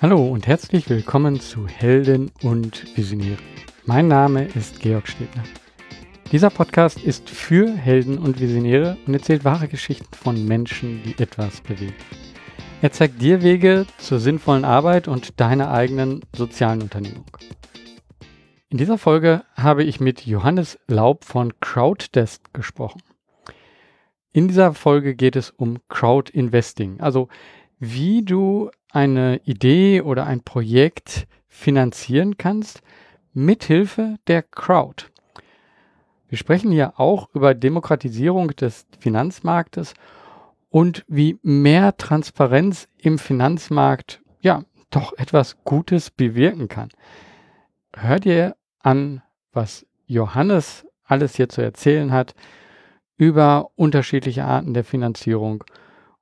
Hallo und herzlich willkommen zu Helden und Visionäre. Mein Name ist Georg Stebner. Dieser Podcast ist für Helden und Visionäre und erzählt wahre Geschichten von Menschen, die etwas bewegen. Er zeigt dir Wege zur sinnvollen Arbeit und deiner eigenen sozialen Unternehmung. In dieser Folge habe ich mit Johannes Laub von Crowddesk gesprochen. In dieser Folge geht es um Crowd Investing, also wie du eine Idee oder ein Projekt finanzieren kannst mithilfe der Crowd. Wir sprechen hier auch über Demokratisierung des Finanzmarktes und wie mehr Transparenz im Finanzmarkt ja doch etwas Gutes bewirken kann. Hört ihr an, was Johannes alles hier zu erzählen hat über unterschiedliche Arten der Finanzierung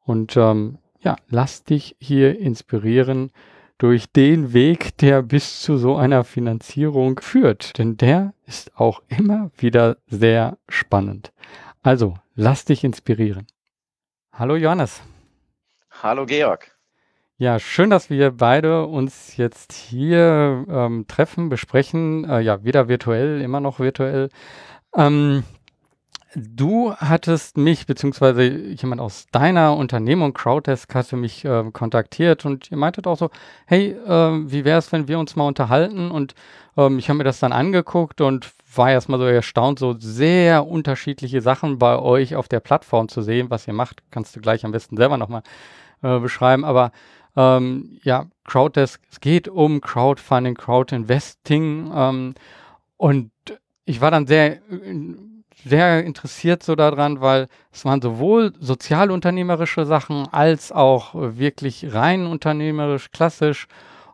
und ähm, ja, lass dich hier inspirieren durch den Weg, der bis zu so einer Finanzierung führt. Denn der ist auch immer wieder sehr spannend. Also, lass dich inspirieren. Hallo Johannes. Hallo Georg. Ja, schön, dass wir beide uns jetzt hier ähm, treffen, besprechen. Äh, ja, wieder virtuell, immer noch virtuell. Ähm, Du hattest mich, beziehungsweise jemand aus deiner Unternehmung, Crowddesk, hatte mich äh, kontaktiert und ihr meintet auch so, hey, äh, wie wäre es, wenn wir uns mal unterhalten? Und ähm, ich habe mir das dann angeguckt und war erstmal so erstaunt, so sehr unterschiedliche Sachen bei euch auf der Plattform zu sehen. Was ihr macht, kannst du gleich am besten selber nochmal äh, beschreiben. Aber ähm, ja, Crowddesk, es geht um Crowdfunding, Crowdinvesting ähm, und ich war dann sehr sehr interessiert so daran, weil es waren sowohl sozialunternehmerische Sachen als auch wirklich rein unternehmerisch, klassisch.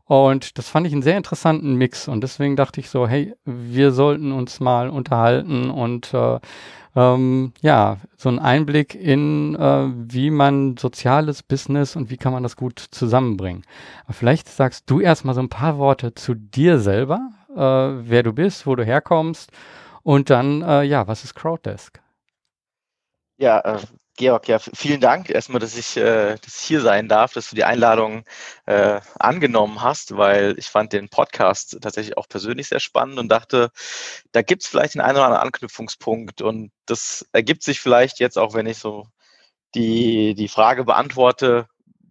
Und das fand ich einen sehr interessanten Mix. Und deswegen dachte ich so, hey, wir sollten uns mal unterhalten und äh, ähm, ja, so einen Einblick in, äh, wie man soziales Business und wie kann man das gut zusammenbringen. Aber vielleicht sagst du erstmal so ein paar Worte zu dir selber, äh, wer du bist, wo du herkommst und dann, äh, ja, was ist Crowddesk? Ja, äh, Georg, ja, vielen Dank erstmal, dass ich, äh, dass ich hier sein darf, dass du die Einladung äh, angenommen hast, weil ich fand den Podcast tatsächlich auch persönlich sehr spannend und dachte, da gibt es vielleicht den einen oder anderen Anknüpfungspunkt und das ergibt sich vielleicht jetzt auch, wenn ich so die, die Frage beantworte,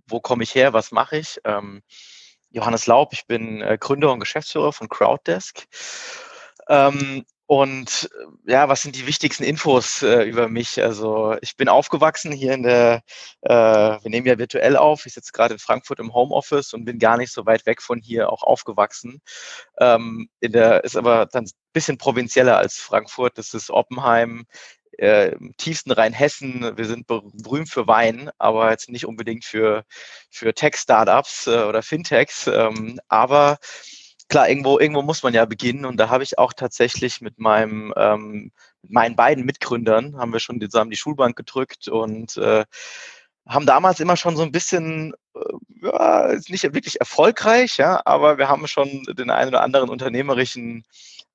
wo komme ich her, was mache ich? Ähm, Johannes Laub, ich bin äh, Gründer und Geschäftsführer von Crowddesk. Ähm, und ja, was sind die wichtigsten Infos äh, über mich? Also ich bin aufgewachsen hier in der, äh, wir nehmen ja virtuell auf, ich sitze gerade in Frankfurt im Homeoffice und bin gar nicht so weit weg von hier auch aufgewachsen. Ähm, in der, ist aber dann ein bisschen provinzieller als Frankfurt. Das ist Oppenheim, äh, im tiefsten Rheinhessen. Wir sind berühmt für Wein, aber jetzt nicht unbedingt für, für Tech-Startups äh, oder Fintechs. Ähm, aber klar, irgendwo, irgendwo muss man ja beginnen und da habe ich auch tatsächlich mit meinem, ähm, meinen beiden Mitgründern haben wir schon zusammen die Schulbank gedrückt und äh, haben damals immer schon so ein bisschen, äh, ja, ist nicht wirklich erfolgreich, ja, aber wir haben schon den einen oder anderen unternehmerischen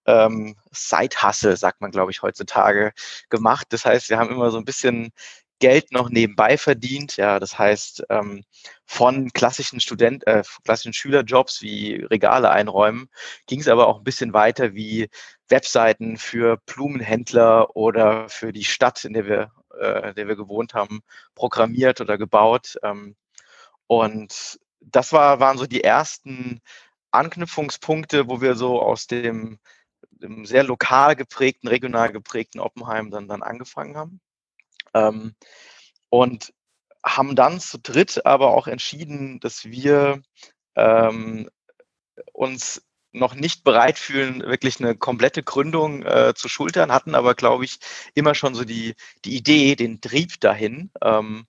ähm, Side-Hustle, sagt man, glaube ich, heutzutage gemacht. Das heißt, wir haben immer so ein bisschen Geld noch nebenbei verdient. Ja, das heißt, ähm, von klassischen Student, äh, klassischen Schülerjobs wie Regale einräumen, ging es aber auch ein bisschen weiter wie Webseiten für Blumenhändler oder für die Stadt, in der wir, äh, der wir gewohnt haben, programmiert oder gebaut. Ähm, und das war, waren so die ersten Anknüpfungspunkte, wo wir so aus dem, dem sehr lokal geprägten, regional geprägten Oppenheim dann, dann angefangen haben. Ähm, und haben dann zu dritt aber auch entschieden, dass wir ähm, uns noch nicht bereit fühlen, wirklich eine komplette Gründung äh, zu schultern, hatten aber, glaube ich, immer schon so die, die Idee, den Trieb dahin. Ähm,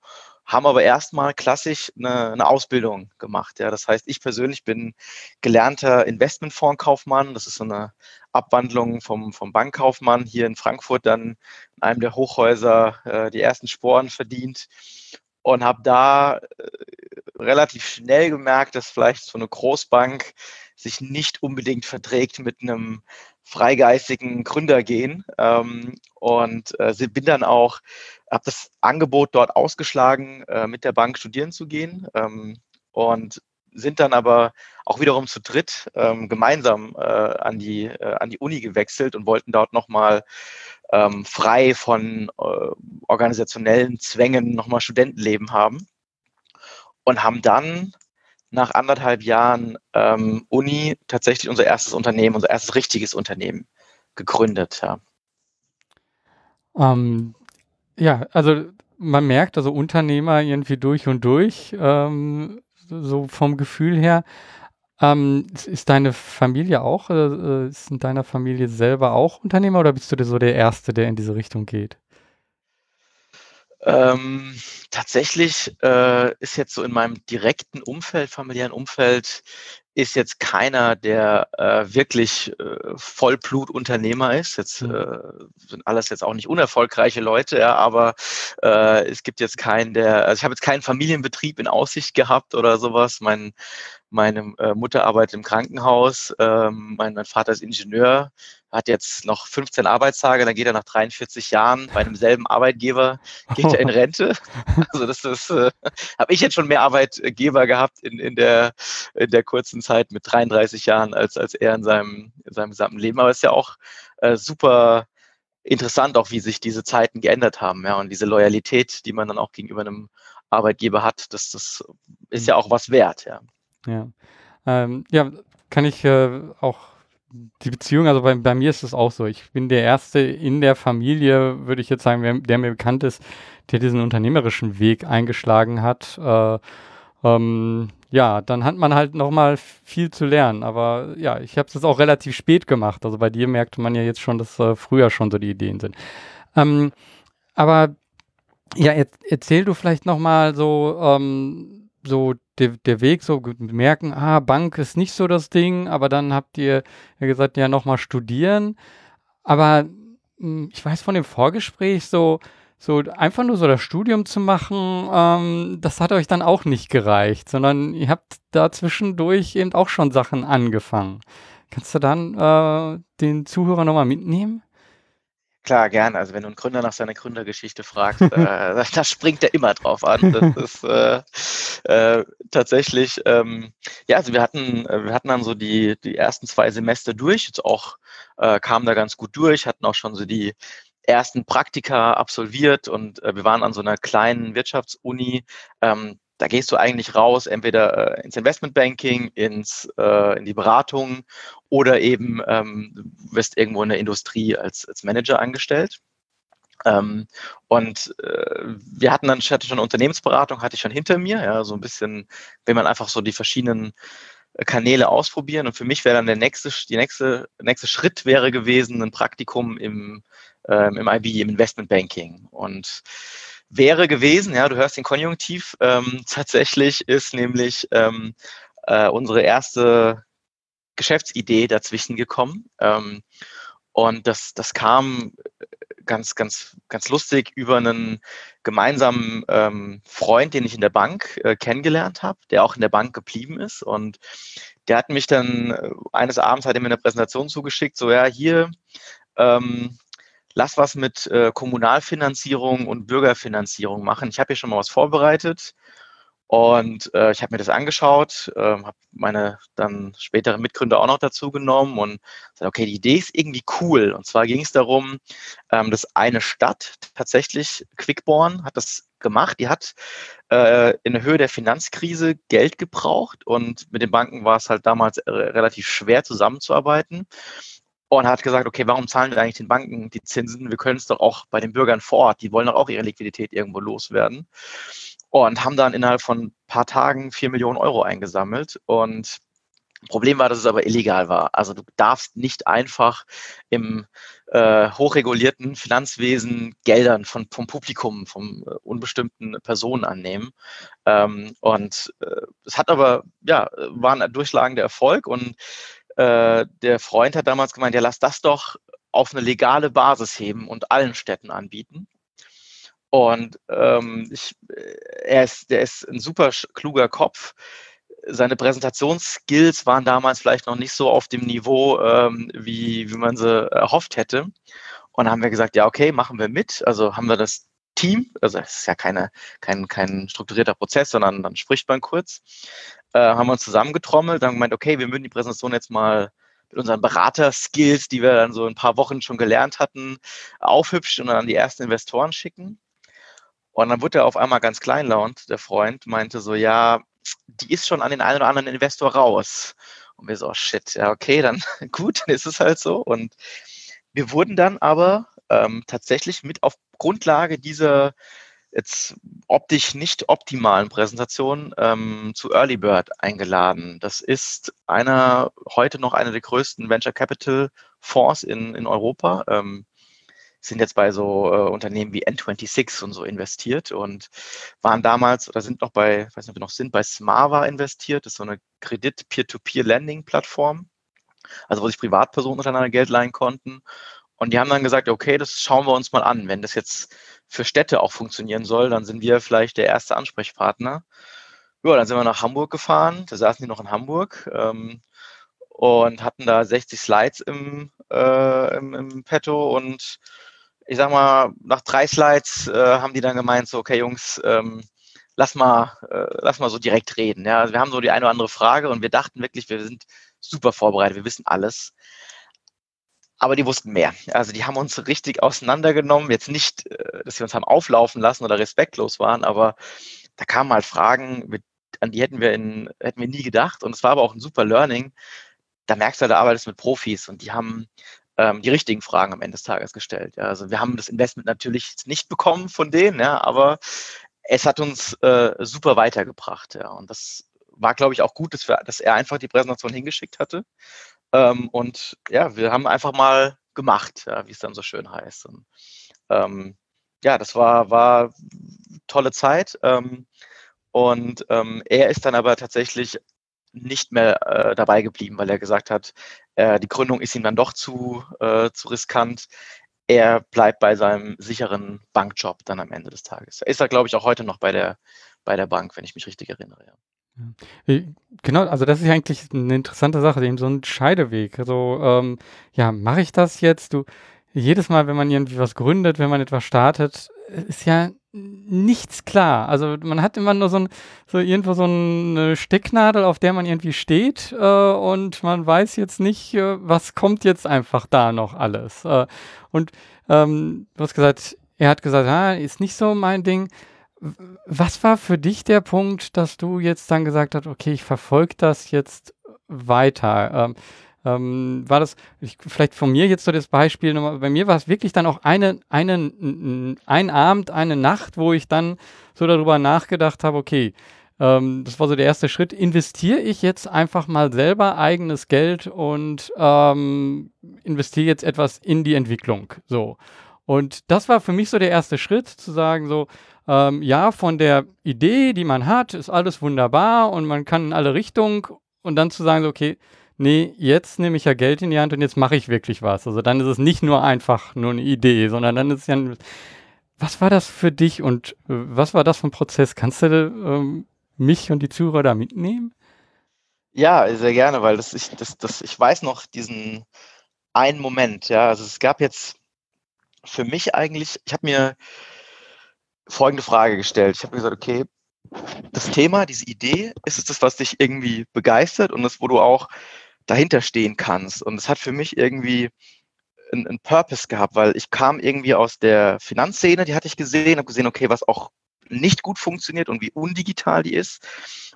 haben aber erstmal klassisch eine, eine, Ausbildung gemacht. Ja, das heißt, ich persönlich bin gelernter Investmentfondskaufmann. Das ist so eine Abwandlung vom, vom Bankkaufmann hier in Frankfurt dann in einem der Hochhäuser äh, die ersten Sporen verdient und habe da äh, relativ schnell gemerkt, dass vielleicht so eine Großbank sich nicht unbedingt verträgt mit einem freigeistigen Gründergehen ähm, und äh, bin dann auch, habe das Angebot dort ausgeschlagen, äh, mit der Bank studieren zu gehen ähm, und sind dann aber auch wiederum zu dritt ähm, gemeinsam äh, an, die, äh, an die Uni gewechselt und wollten dort nochmal ähm, frei von äh, organisationellen Zwängen nochmal Studentenleben haben. Und haben dann nach anderthalb Jahren ähm, Uni tatsächlich unser erstes Unternehmen, unser erstes richtiges Unternehmen gegründet. Ja, ähm, ja also man merkt also Unternehmer irgendwie durch und durch, ähm, so vom Gefühl her. Ähm, ist deine Familie auch, äh, ist in deiner Familie selber auch Unternehmer oder bist du so der Erste, der in diese Richtung geht? Ähm, tatsächlich äh, ist jetzt so in meinem direkten Umfeld, familiären Umfeld, ist jetzt keiner, der äh, wirklich äh, Vollblutunternehmer ist. Jetzt mhm. äh, sind alles jetzt auch nicht unerfolgreiche Leute, ja, aber äh, es gibt jetzt keinen, der, also ich habe jetzt keinen Familienbetrieb in Aussicht gehabt oder sowas. Mein meine äh, Mutter arbeitet im Krankenhaus, ähm, mein, mein, Vater ist Ingenieur, hat jetzt noch 15 Arbeitstage, dann geht er nach 43 Jahren bei einem selben Arbeitgeber, geht er in Rente. Also das ist, äh, habe ich jetzt schon mehr Arbeitgeber gehabt in, in, der, in der kurzen Zeit mit 33 Jahren als, als er in seinem, in seinem gesamten Leben. Aber es ist ja auch äh, super interessant, auch wie sich diese Zeiten geändert haben, ja, und diese Loyalität, die man dann auch gegenüber einem Arbeitgeber hat, das, das ist ja auch was wert, ja. Ja. Ähm, ja, kann ich äh, auch die Beziehung, also bei, bei mir ist es auch so. Ich bin der Erste in der Familie, würde ich jetzt sagen, der, der mir bekannt ist, der diesen unternehmerischen Weg eingeschlagen hat. Äh, ähm, ja, dann hat man halt nochmal viel zu lernen. Aber ja, ich habe es auch relativ spät gemacht. Also bei dir merkte man ja jetzt schon, dass äh, früher schon so die Ideen sind. Ähm, aber ja, erzähl du vielleicht nochmal so, ähm, so der, der Weg so merken, ah, Bank ist nicht so das Ding, aber dann habt ihr ja gesagt, ja, nochmal studieren. Aber hm, ich weiß von dem Vorgespräch so, so einfach nur so das Studium zu machen, ähm, das hat euch dann auch nicht gereicht, sondern ihr habt da zwischendurch eben auch schon Sachen angefangen. Kannst du dann äh, den Zuhörer nochmal mitnehmen? Klar, gerne. Also wenn du einen Gründer nach seiner Gründergeschichte fragst, äh, da springt er immer drauf an. Das ist äh, äh, tatsächlich, ähm, ja, also wir hatten, äh, wir hatten dann so die, die ersten zwei Semester durch, jetzt auch äh, kamen da ganz gut durch, hatten auch schon so die ersten Praktika absolviert und äh, wir waren an so einer kleinen Wirtschaftsuni. Ähm, da gehst du eigentlich raus, entweder äh, ins Investmentbanking, ins, äh, in die Beratung oder eben ähm, wirst irgendwo in der Industrie als, als Manager angestellt. Ähm, und äh, wir hatten dann, ich hatte schon Unternehmensberatung, hatte ich schon hinter mir, ja, so ein bisschen, wenn man einfach so die verschiedenen äh, Kanäle ausprobieren. Und für mich wäre dann der nächste, die nächste, nächste Schritt wäre gewesen, ein Praktikum im, ähm, im IB, im Investmentbanking. Und wäre gewesen, ja, du hörst den Konjunktiv, ähm, tatsächlich ist nämlich ähm, äh, unsere erste Geschäftsidee dazwischen gekommen. Ähm, und das, das kam ganz, ganz, ganz lustig über einen gemeinsamen ähm, Freund, den ich in der Bank äh, kennengelernt habe, der auch in der Bank geblieben ist. Und der hat mich dann äh, eines Abends hat er mir eine Präsentation zugeschickt, so ja, hier, ähm, lass was mit äh, Kommunalfinanzierung und Bürgerfinanzierung machen. Ich habe hier schon mal was vorbereitet und äh, ich habe mir das angeschaut, äh, habe meine dann späteren Mitgründer auch noch dazu genommen und gesagt, okay, die Idee ist irgendwie cool. Und zwar ging es darum, ähm, dass eine Stadt tatsächlich, Quickborn hat das gemacht, die hat äh, in der Höhe der Finanzkrise Geld gebraucht und mit den Banken war es halt damals äh, relativ schwer zusammenzuarbeiten und hat gesagt, okay, warum zahlen wir eigentlich den Banken die Zinsen? Wir können es doch auch bei den Bürgern vor Ort, die wollen doch auch ihre Liquidität irgendwo loswerden. Und haben dann innerhalb von ein paar Tagen vier Millionen Euro eingesammelt. Und Problem war, dass es aber illegal war. Also du darfst nicht einfach im äh, hochregulierten Finanzwesen Geldern von, vom Publikum, von äh, unbestimmten Personen annehmen. Ähm, und äh, es hat aber, ja, war ein durchschlagender Erfolg und äh, der Freund hat damals gemeint, ja, lass das doch auf eine legale Basis heben und allen Städten anbieten. Und ähm, ich, äh, er ist, der ist ein super kluger Kopf. Seine Präsentationsskills waren damals vielleicht noch nicht so auf dem Niveau, ähm, wie, wie man sie erhofft hätte. Und dann haben wir gesagt, ja, okay, machen wir mit. Also haben wir das Team, also es ist ja keine, kein, kein strukturierter Prozess, sondern dann spricht man kurz äh, haben wir uns zusammengetrommelt, dann gemeint, okay, wir würden die Präsentation jetzt mal mit unseren Berater-Skills, die wir dann so ein paar Wochen schon gelernt hatten, aufhübschen und dann an die ersten Investoren schicken. Und dann wurde er auf einmal ganz kleinlaunt, der Freund, meinte so, ja, die ist schon an den einen oder anderen Investor raus. Und wir so, oh shit, ja, okay, dann gut, dann ist es halt so. Und wir wurden dann aber ähm, tatsächlich mit auf Grundlage dieser jetzt optisch nicht optimalen Präsentation ähm, zu Early Bird eingeladen. Das ist einer, heute noch einer der größten Venture Capital Fonds in, in Europa. Ähm, sind jetzt bei so äh, Unternehmen wie N26 und so investiert und waren damals oder sind noch bei, weiß nicht, ob wir noch sind, bei Smava investiert. Das ist so eine Kredit-Peer-to-Peer-Lending-Plattform, also wo sich Privatpersonen untereinander Geld leihen konnten. Und die haben dann gesagt, okay, das schauen wir uns mal an. Wenn das jetzt für Städte auch funktionieren soll, dann sind wir vielleicht der erste Ansprechpartner. Ja, dann sind wir nach Hamburg gefahren. Da saßen die noch in Hamburg ähm, und hatten da 60 Slides im, äh, im, im Petto und ich sag mal, nach drei Slides äh, haben die dann gemeint, so, okay, Jungs, ähm, lass mal, äh, lass mal so direkt reden. Ja, also wir haben so die eine oder andere Frage und wir dachten wirklich, wir sind super vorbereitet, wir wissen alles. Aber die wussten mehr. Also die haben uns richtig auseinandergenommen. Jetzt nicht, äh, dass wir uns haben auflaufen lassen oder respektlos waren, aber da kamen halt Fragen, an die hätten wir, in, hätten wir nie gedacht. Und es war aber auch ein super Learning. Da merkst du, halt, da arbeitest mit Profis und die haben ähm, die richtigen Fragen am Ende des Tages gestellt. Ja. Also wir haben das Investment natürlich nicht bekommen von denen, ja, aber es hat uns äh, super weitergebracht. Ja. Und das war, glaube ich, auch gut, dass, wir, dass er einfach die Präsentation hingeschickt hatte. Ähm, und ja, wir haben einfach mal gemacht, ja, wie es dann so schön heißt. Und, ähm, ja, das war, war tolle Zeit. Ähm, und ähm, er ist dann aber tatsächlich nicht mehr äh, dabei geblieben, weil er gesagt hat, äh, die Gründung ist ihm dann doch zu, äh, zu riskant. Er bleibt bei seinem sicheren Bankjob dann am Ende des Tages. Er ist er, glaube ich, auch heute noch bei der, bei der Bank, wenn ich mich richtig erinnere. Ja. Äh, genau, also das ist ja eigentlich eine interessante Sache, eben so ein Scheideweg. Also, ähm, ja, mache ich das jetzt? Du, jedes Mal, wenn man irgendwie was gründet, wenn man etwas startet, ist ja nichts klar. Also man hat immer nur so, ein, so irgendwo so eine Stecknadel, auf der man irgendwie steht äh, und man weiß jetzt nicht, äh, was kommt jetzt einfach da noch alles. Äh, und ähm, du hast gesagt, er hat gesagt, ah, ist nicht so mein Ding. Was war für dich der Punkt, dass du jetzt dann gesagt hast, okay, ich verfolge das jetzt weiter? Ähm, ähm, war das ich, vielleicht von mir jetzt so das Beispiel, bei mir war es wirklich dann auch eine, eine, ein Abend, eine Nacht, wo ich dann so darüber nachgedacht habe, okay, ähm, das war so der erste Schritt, investiere ich jetzt einfach mal selber eigenes Geld und ähm, investiere jetzt etwas in die Entwicklung, so. Und das war für mich so der erste Schritt, zu sagen so, ähm, ja, von der Idee, die man hat, ist alles wunderbar und man kann in alle Richtungen und dann zu sagen so, okay, nee, jetzt nehme ich ja Geld in die Hand und jetzt mache ich wirklich was. Also dann ist es nicht nur einfach nur eine Idee, sondern dann ist es ja ein, was war das für dich und äh, was war das für ein Prozess? Kannst du ähm, mich und die Zuhörer da mitnehmen? Ja, sehr gerne, weil das ich, das, das, ich weiß noch diesen einen Moment, ja. Also es gab jetzt für mich eigentlich, ich habe mir folgende Frage gestellt. Ich habe gesagt, okay, das Thema, diese Idee, ist es das, was dich irgendwie begeistert und das, wo du auch dahinter stehen kannst. Und es hat für mich irgendwie einen, Purpose gehabt, weil ich kam irgendwie aus der Finanzszene, die hatte ich gesehen, habe gesehen, okay, was auch nicht gut funktioniert und wie undigital die ist.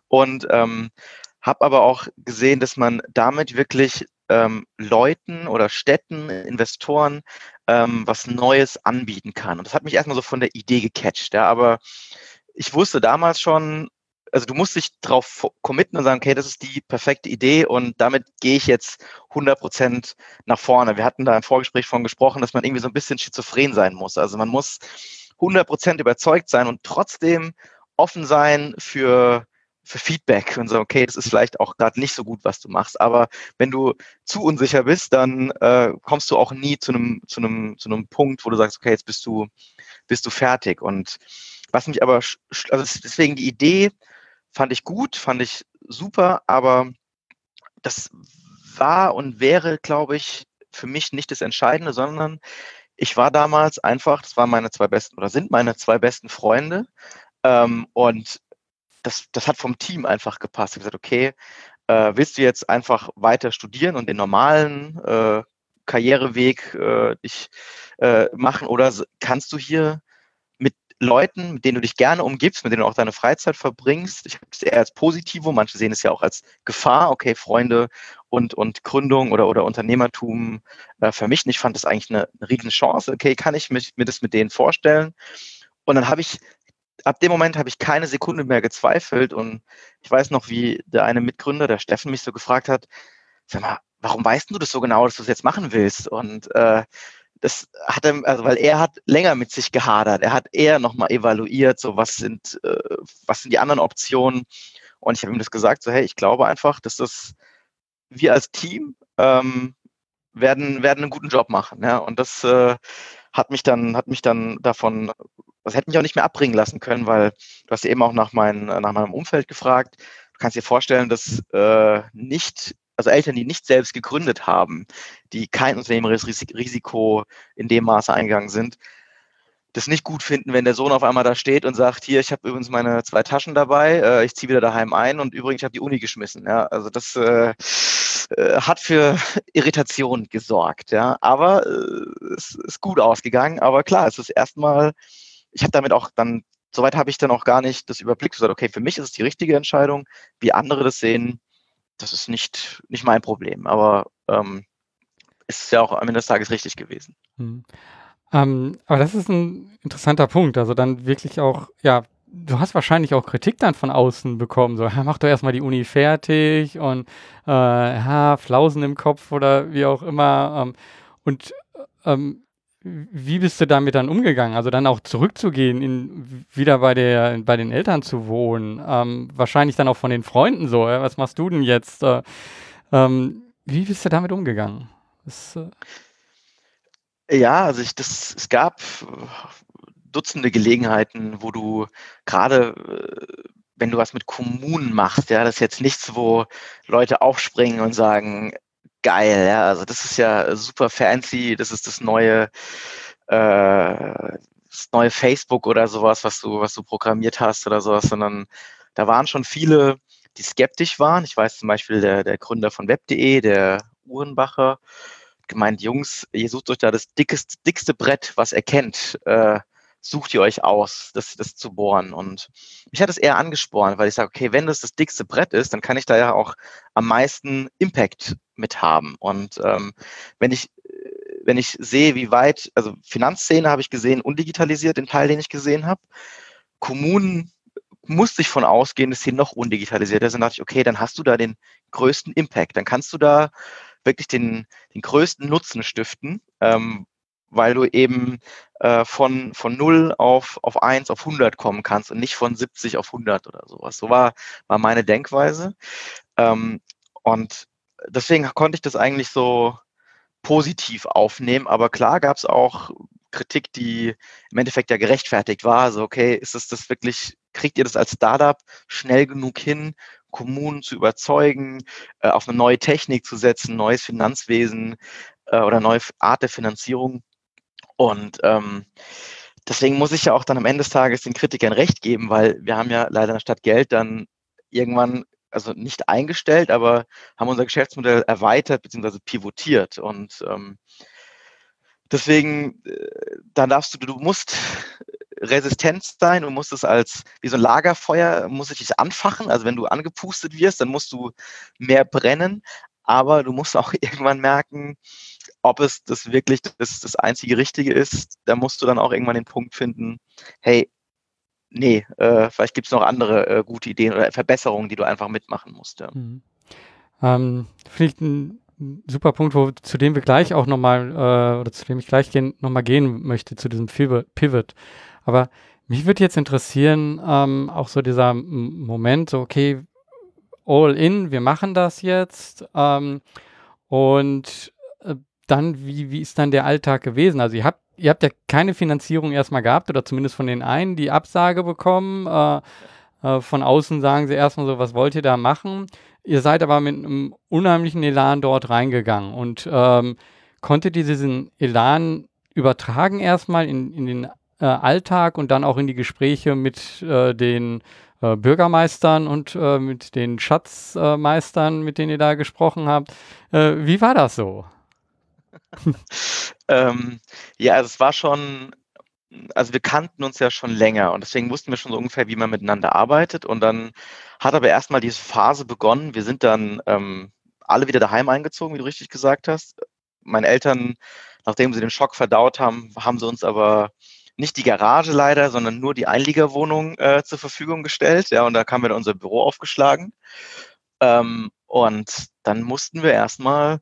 Und ähm, habe aber auch gesehen, dass man damit wirklich ähm, Leuten oder Städten, Investoren ähm, was Neues anbieten kann. Und das hat mich erstmal so von der Idee gecatcht. Ja, aber ich wusste damals schon, also du musst dich drauf committen und sagen, okay, das ist die perfekte Idee und damit gehe ich jetzt 100 Prozent nach vorne. Wir hatten da im Vorgespräch von gesprochen, dass man irgendwie so ein bisschen schizophren sein muss. Also man muss 100 Prozent überzeugt sein und trotzdem offen sein für für Feedback und so, okay, das ist vielleicht auch gerade nicht so gut, was du machst. Aber wenn du zu unsicher bist, dann äh, kommst du auch nie zu einem, zu einem, zu einem Punkt, wo du sagst, okay, jetzt bist du, bist du fertig. Und was mich aber, also deswegen die Idee fand ich gut, fand ich super, aber das war und wäre, glaube ich, für mich nicht das Entscheidende, sondern ich war damals einfach, das waren meine zwei besten oder sind meine zwei besten Freunde ähm, und das, das hat vom Team einfach gepasst. Ich habe gesagt, okay, äh, willst du jetzt einfach weiter studieren und den normalen äh, Karriereweg äh, dich äh, machen oder kannst du hier mit Leuten, mit denen du dich gerne umgibst, mit denen du auch deine Freizeit verbringst, ich habe es eher als Positivo, manche sehen es ja auch als Gefahr, okay, Freunde und, und Gründung oder, oder Unternehmertum äh, vermischen. Ich fand das eigentlich eine, eine riesen Chance. Okay, kann ich mich, mir das mit denen vorstellen? Und dann habe ich ab dem Moment habe ich keine Sekunde mehr gezweifelt und ich weiß noch, wie der eine Mitgründer, der Steffen, mich so gefragt hat, sag mal, warum weißt du das so genau, dass du es jetzt machen willst? Und äh, das hat er, also weil er hat länger mit sich gehadert. Er hat eher nochmal evaluiert, so was sind, äh, was sind die anderen Optionen. Und ich habe ihm das gesagt, so hey, ich glaube einfach, dass das wir als Team ähm, werden, werden einen guten Job machen. Ja? Und das äh, hat mich dann, hat mich dann davon das hätte mich auch nicht mehr abbringen lassen können, weil du hast eben auch nach, mein, nach meinem Umfeld gefragt. Du kannst dir vorstellen, dass äh, nicht, also Eltern, die nicht selbst gegründet haben, die kein unternehmerisches Risiko in dem Maße eingegangen sind, das nicht gut finden, wenn der Sohn auf einmal da steht und sagt, hier, ich habe übrigens meine zwei Taschen dabei, äh, ich ziehe wieder daheim ein und übrigens, ich habe die Uni geschmissen. Ja? Also das äh, äh, hat für Irritation gesorgt. Ja? Aber äh, es ist gut ausgegangen. Aber klar, es ist erstmal ich habe damit auch dann, soweit habe ich dann auch gar nicht das überblickt, gesagt, okay, für mich ist es die richtige Entscheidung, wie andere das sehen, das ist nicht, nicht mein Problem, aber ähm, ist ja auch am Ende des Tages richtig gewesen. Hm. Ähm, aber das ist ein interessanter Punkt, also dann wirklich auch, ja, du hast wahrscheinlich auch Kritik dann von außen bekommen, so, mach doch erstmal die Uni fertig und äh, ja, Flausen im Kopf oder wie auch immer. Ähm, und ähm, wie bist du damit dann umgegangen? Also dann auch zurückzugehen, in, wieder bei, der, bei den Eltern zu wohnen, ähm, wahrscheinlich dann auch von den Freunden so, äh, was machst du denn jetzt? Äh, ähm, wie bist du damit umgegangen? Das, äh ja, also ich, das, es gab Dutzende Gelegenheiten, wo du gerade, äh, wenn du was mit Kommunen machst, ja, das ist jetzt nichts, wo Leute aufspringen und sagen, geil, ja. Also das ist ja super fancy, das ist das neue, äh, das neue Facebook oder sowas, was du, was du programmiert hast oder sowas, sondern da waren schon viele, die skeptisch waren. Ich weiß zum Beispiel der, der Gründer von web.de, der Uhrenbacher, gemeint, Jungs, ihr sucht euch da das dickeste, dickste Brett, was er kennt. Äh, sucht ihr euch aus, das, das zu bohren. Und mich hat es eher angespornt, weil ich sage, okay, wenn das das dickste Brett ist, dann kann ich da ja auch am meisten Impact mit haben. Und ähm, wenn ich wenn ich sehe, wie weit, also Finanzszene habe ich gesehen, undigitalisiert, den Teil, den ich gesehen habe. Kommunen musste ich von ausgehen, dass sie noch undigitalisiert ist. Dann dachte ich, okay, dann hast du da den größten Impact. Dann kannst du da wirklich den, den größten Nutzen stiften, ähm, weil du eben äh, von, von 0 auf, auf 1 auf 100 kommen kannst und nicht von 70 auf 100 oder sowas. So war, war meine Denkweise. Ähm, und deswegen konnte ich das eigentlich so positiv aufnehmen. Aber klar gab es auch Kritik, die im Endeffekt ja gerechtfertigt war. Also, okay, ist es das wirklich, kriegt ihr das als Startup schnell genug hin, Kommunen zu überzeugen, äh, auf eine neue Technik zu setzen, neues Finanzwesen äh, oder neue Art der Finanzierung? Und ähm, deswegen muss ich ja auch dann am Ende des Tages den Kritikern recht geben, weil wir haben ja leider statt Geld dann irgendwann also nicht eingestellt, aber haben unser Geschäftsmodell erweitert bzw. pivotiert. Und ähm, deswegen, äh, dann darfst du, du musst resistent sein und musst es als, wie so ein Lagerfeuer, muss ich dich anfachen. Also wenn du angepustet wirst, dann musst du mehr brennen. Aber du musst auch irgendwann merken, ob es das wirklich das, das einzige Richtige ist. Da musst du dann auch irgendwann den Punkt finden, hey, nee, äh, vielleicht gibt es noch andere äh, gute Ideen oder Verbesserungen, die du einfach mitmachen musst. Ja. Mhm. Ähm, Finde ein super Punkt, wo, zu dem wir gleich auch nochmal, äh, oder zu dem ich gleich gehen, nochmal gehen möchte, zu diesem Pivot. Aber mich würde jetzt interessieren, ähm, auch so dieser Moment, so, okay, all in, wir machen das jetzt. Ähm, und dann, wie, wie ist dann der Alltag gewesen? Also ihr habt ihr habt ja keine Finanzierung erstmal gehabt oder zumindest von den einen, die Absage bekommen. Äh, äh, von außen sagen sie erstmal so, was wollt ihr da machen? Ihr seid aber mit einem unheimlichen Elan dort reingegangen und ähm, konntet ihr diesen Elan übertragen erstmal in, in den äh, Alltag und dann auch in die Gespräche mit äh, den äh, Bürgermeistern und äh, mit den Schatzmeistern, mit denen ihr da gesprochen habt. Äh, wie war das so? ähm, ja, also es war schon, also wir kannten uns ja schon länger und deswegen wussten wir schon so ungefähr, wie man miteinander arbeitet. Und dann hat aber erstmal diese Phase begonnen. Wir sind dann ähm, alle wieder daheim eingezogen, wie du richtig gesagt hast. Meine Eltern, nachdem sie den Schock verdaut haben, haben sie uns aber nicht die Garage leider, sondern nur die Einliegerwohnung äh, zur Verfügung gestellt. Ja, und da haben wir unser Büro aufgeschlagen. Ähm, und dann mussten wir erstmal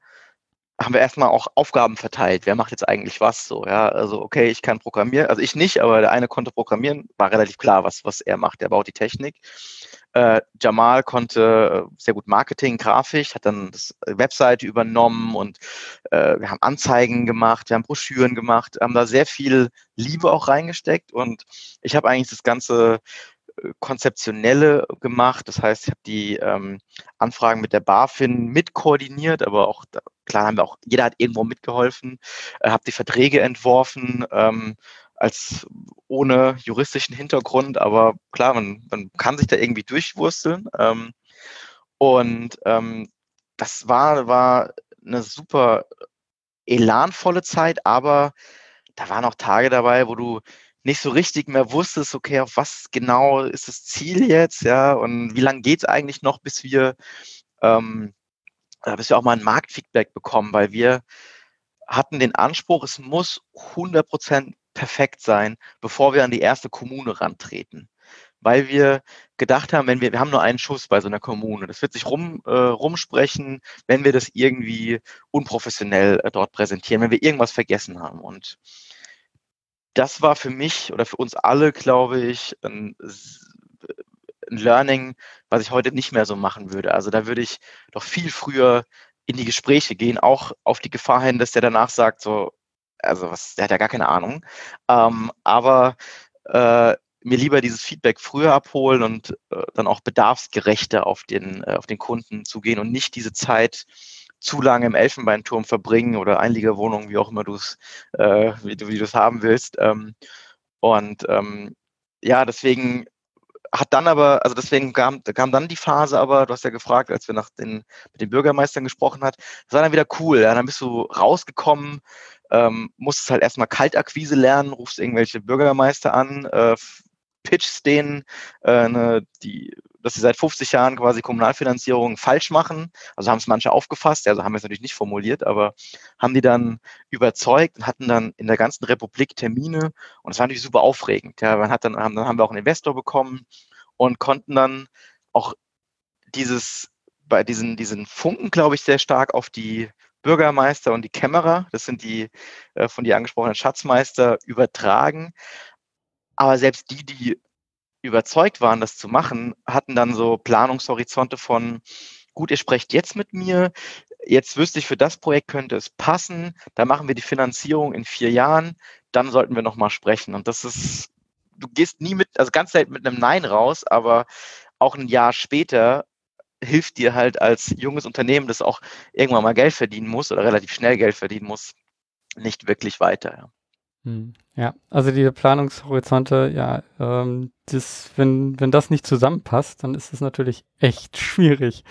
haben wir erstmal auch Aufgaben verteilt. Wer macht jetzt eigentlich was so? Ja, also okay, ich kann programmieren, also ich nicht, aber der eine konnte programmieren, war relativ klar, was, was er macht. Er baut die Technik. Äh, Jamal konnte äh, sehr gut Marketing, Grafik, hat dann das Webseite übernommen und äh, wir haben Anzeigen gemacht, wir haben Broschüren gemacht, haben da sehr viel Liebe auch reingesteckt und ich habe eigentlich das ganze konzeptionelle gemacht. Das heißt, ich habe die ähm, Anfragen mit der BaFin mitkoordiniert, aber auch klar haben wir auch, jeder hat irgendwo mitgeholfen, äh, habe die Verträge entworfen, ähm, als ohne juristischen Hintergrund, aber klar, man, man kann sich da irgendwie durchwursteln. Ähm, und ähm, das war, war eine super elanvolle Zeit, aber da waren auch Tage dabei, wo du nicht so richtig mehr wusstest, okay, auf was genau ist das Ziel jetzt, ja, und wie lange geht es eigentlich noch, bis wir, ähm, äh, bis wir auch mal ein Marktfeedback bekommen, weil wir hatten den Anspruch, es muss 100% perfekt sein, bevor wir an die erste Kommune rantreten. Weil wir gedacht haben, wenn wir, wir haben nur einen Schuss bei so einer Kommune, das wird sich rum, äh, rumsprechen, wenn wir das irgendwie unprofessionell äh, dort präsentieren, wenn wir irgendwas vergessen haben. Und das war für mich oder für uns alle, glaube ich, ein, ein Learning, was ich heute nicht mehr so machen würde. Also da würde ich doch viel früher in die Gespräche gehen, auch auf die Gefahr hin, dass der danach sagt, so, also was, der hat ja gar keine Ahnung. Ähm, aber äh, mir lieber dieses Feedback früher abholen und äh, dann auch bedarfsgerechter auf den, äh, auf den Kunden zugehen und nicht diese Zeit zu lange im Elfenbeinturm verbringen oder Einliegerwohnungen, wie auch immer du es, äh, wie du es haben willst. Ähm, und ähm, ja, deswegen hat dann aber, also deswegen kam, kam dann die Phase, aber du hast ja gefragt, als wir nach den, mit den Bürgermeistern gesprochen hat, das war dann wieder cool. Ja, dann bist du rausgekommen, ähm, musstest halt erstmal Kaltakquise lernen, rufst irgendwelche Bürgermeister an, äh, pitchst denen, äh, ne, die dass sie seit 50 Jahren quasi Kommunalfinanzierung falsch machen. Also haben es manche aufgefasst, also haben wir es natürlich nicht formuliert, aber haben die dann überzeugt und hatten dann in der ganzen Republik Termine und es war natürlich super aufregend. Ja, man hat dann, haben, dann haben wir auch einen Investor bekommen und konnten dann auch dieses, bei diesen, diesen Funken, glaube ich, sehr stark auf die Bürgermeister und die Kämmerer, das sind die äh, von dir angesprochenen Schatzmeister, übertragen. Aber selbst die, die überzeugt waren, das zu machen, hatten dann so Planungshorizonte von, gut, ihr sprecht jetzt mit mir, jetzt wüsste ich, für das Projekt könnte es passen, da machen wir die Finanzierung in vier Jahren, dann sollten wir nochmal sprechen. Und das ist, du gehst nie mit, also ganz selten mit einem Nein raus, aber auch ein Jahr später hilft dir halt als junges Unternehmen, das auch irgendwann mal Geld verdienen muss oder relativ schnell Geld verdienen muss, nicht wirklich weiter. Ja. Hm, ja, also diese Planungshorizonte, ja, ähm, das, wenn, wenn das nicht zusammenpasst, dann ist es natürlich echt schwierig.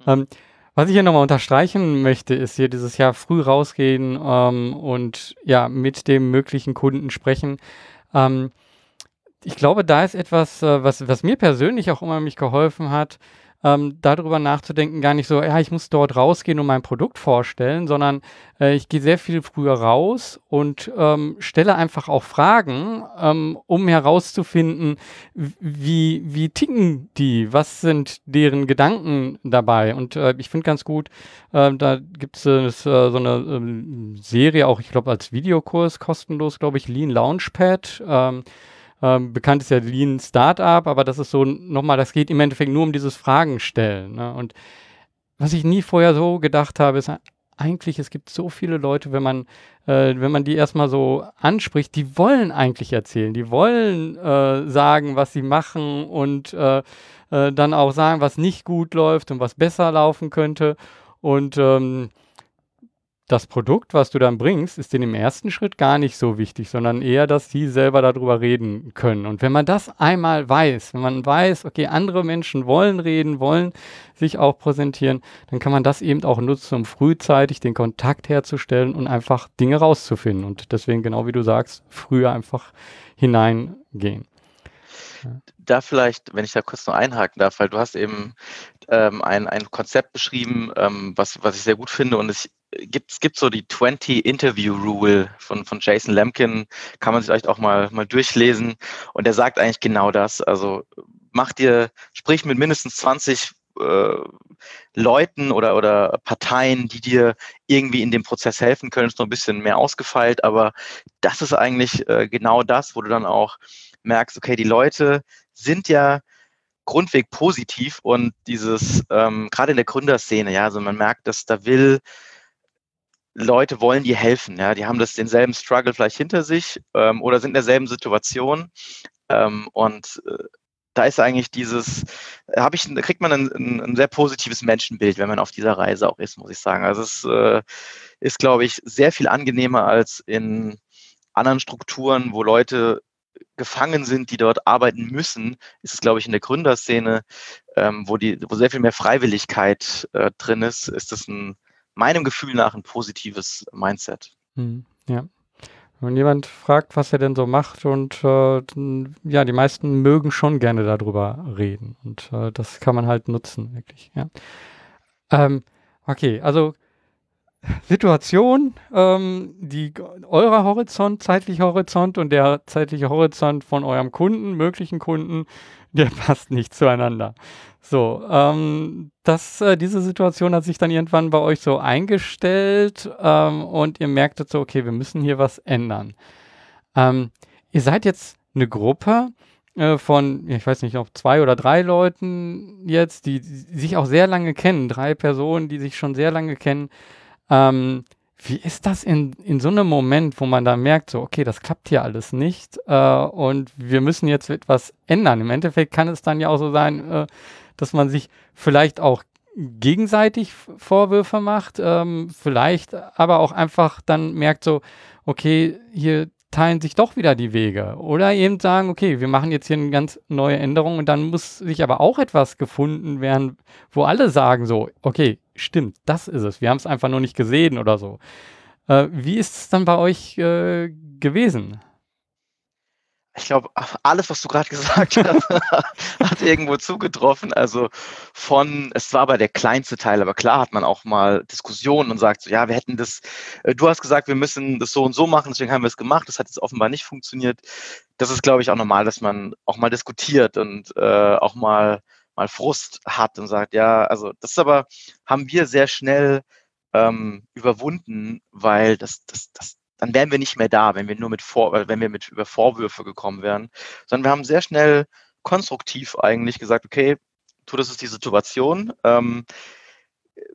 Mhm. Ähm, was ich hier nochmal unterstreichen möchte, ist hier dieses Jahr früh rausgehen ähm, und ja, mit dem möglichen Kunden sprechen. Ähm, ich glaube, da ist etwas, äh, was, was mir persönlich auch immer mich geholfen hat, ähm, darüber nachzudenken, gar nicht so, ja, ich muss dort rausgehen und mein Produkt vorstellen, sondern äh, ich gehe sehr viel früher raus und ähm, stelle einfach auch Fragen, ähm, um herauszufinden, wie, wie ticken die, was sind deren Gedanken dabei. Und äh, ich finde ganz gut, äh, da gibt es äh, so eine ähm, Serie, auch ich glaube als Videokurs kostenlos, glaube ich, Lean Launchpad. Ähm, bekannt ist ja Lean Startup, aber das ist so nochmal, das geht im Endeffekt nur um dieses Fragen stellen. Ne? Und was ich nie vorher so gedacht habe, ist eigentlich, es gibt so viele Leute, wenn man, äh, wenn man die erstmal so anspricht, die wollen eigentlich erzählen, die wollen äh, sagen, was sie machen und äh, äh dann auch sagen, was nicht gut läuft und was besser laufen könnte. Und ähm, das Produkt, was du dann bringst, ist in dem ersten Schritt gar nicht so wichtig, sondern eher, dass sie selber darüber reden können. Und wenn man das einmal weiß, wenn man weiß, okay, andere Menschen wollen reden, wollen sich auch präsentieren, dann kann man das eben auch nutzen, um frühzeitig den Kontakt herzustellen und einfach Dinge rauszufinden. Und deswegen, genau wie du sagst, früher einfach hineingehen. Da vielleicht, wenn ich da kurz noch einhaken darf, weil du hast eben ähm, ein, ein Konzept beschrieben, ähm, was, was ich sehr gut finde und es gibt, es gibt so die 20 Interview Rule von, von Jason Lemkin, kann man sich vielleicht auch mal, mal durchlesen. Und der sagt eigentlich genau das. Also mach dir, sprich mit mindestens 20 äh, Leuten oder, oder Parteien, die dir irgendwie in dem Prozess helfen können, ist noch ein bisschen mehr ausgefeilt, aber das ist eigentlich äh, genau das, wo du dann auch merkst, okay, die Leute sind ja grundweg positiv und dieses, ähm, gerade in der Gründerszene, ja, also man merkt, dass da will, Leute wollen dir helfen, ja, die haben das denselben Struggle vielleicht hinter sich ähm, oder sind in derselben Situation ähm, und äh, da ist eigentlich dieses, habe ich, kriegt man ein, ein, sehr positives Menschenbild, wenn man auf dieser Reise auch ist, muss ich sagen. Also es äh, ist, glaube ich, sehr viel angenehmer als in anderen Strukturen, wo Leute gefangen sind, die dort arbeiten müssen, ist es, glaube ich, in der Gründerszene, ähm, wo, die, wo sehr viel mehr Freiwilligkeit äh, drin ist, ist das ein, meinem Gefühl nach ein positives Mindset. Hm, ja. Wenn jemand fragt, was er denn so macht und äh, ja, die meisten mögen schon gerne darüber reden und äh, das kann man halt nutzen, wirklich, ja. Ähm, okay, also Situation, ähm, die eurer Horizont, zeitlicher Horizont und der zeitliche Horizont von eurem Kunden, möglichen Kunden, der passt nicht zueinander. So, ähm, das, äh, diese Situation hat sich dann irgendwann bei euch so eingestellt ähm, und ihr merktet so, okay, wir müssen hier was ändern. Ähm, ihr seid jetzt eine Gruppe äh, von, ich weiß nicht, ob zwei oder drei Leuten jetzt, die, die sich auch sehr lange kennen, drei Personen, die sich schon sehr lange kennen. Ähm, wie ist das in, in so einem Moment, wo man da merkt, so, okay, das klappt hier alles nicht äh, und wir müssen jetzt etwas ändern? Im Endeffekt kann es dann ja auch so sein, äh, dass man sich vielleicht auch gegenseitig Vorwürfe macht, ähm, vielleicht aber auch einfach dann merkt so, okay, hier teilen sich doch wieder die Wege. Oder eben sagen, okay, wir machen jetzt hier eine ganz neue Änderung und dann muss sich aber auch etwas gefunden werden, wo alle sagen so, okay, stimmt, das ist es. Wir haben es einfach nur nicht gesehen oder so. Äh, wie ist es dann bei euch äh, gewesen? Ich glaube, alles, was du gerade gesagt hast, hat irgendwo zugetroffen. Also von, es war aber der kleinste Teil, aber klar hat man auch mal Diskussionen und sagt so, ja, wir hätten das, äh, du hast gesagt, wir müssen das so und so machen, deswegen haben wir es gemacht. Das hat jetzt offenbar nicht funktioniert. Das ist, glaube ich, auch normal, dass man auch mal diskutiert und äh, auch mal mal Frust hat und sagt, ja, also das aber haben wir sehr schnell ähm, überwunden, weil das, das, das, dann wären wir nicht mehr da, wenn wir nur mit Vor wenn wir mit über Vorwürfe gekommen wären, sondern wir haben sehr schnell konstruktiv eigentlich gesagt, okay, tu, das ist die Situation. Ähm,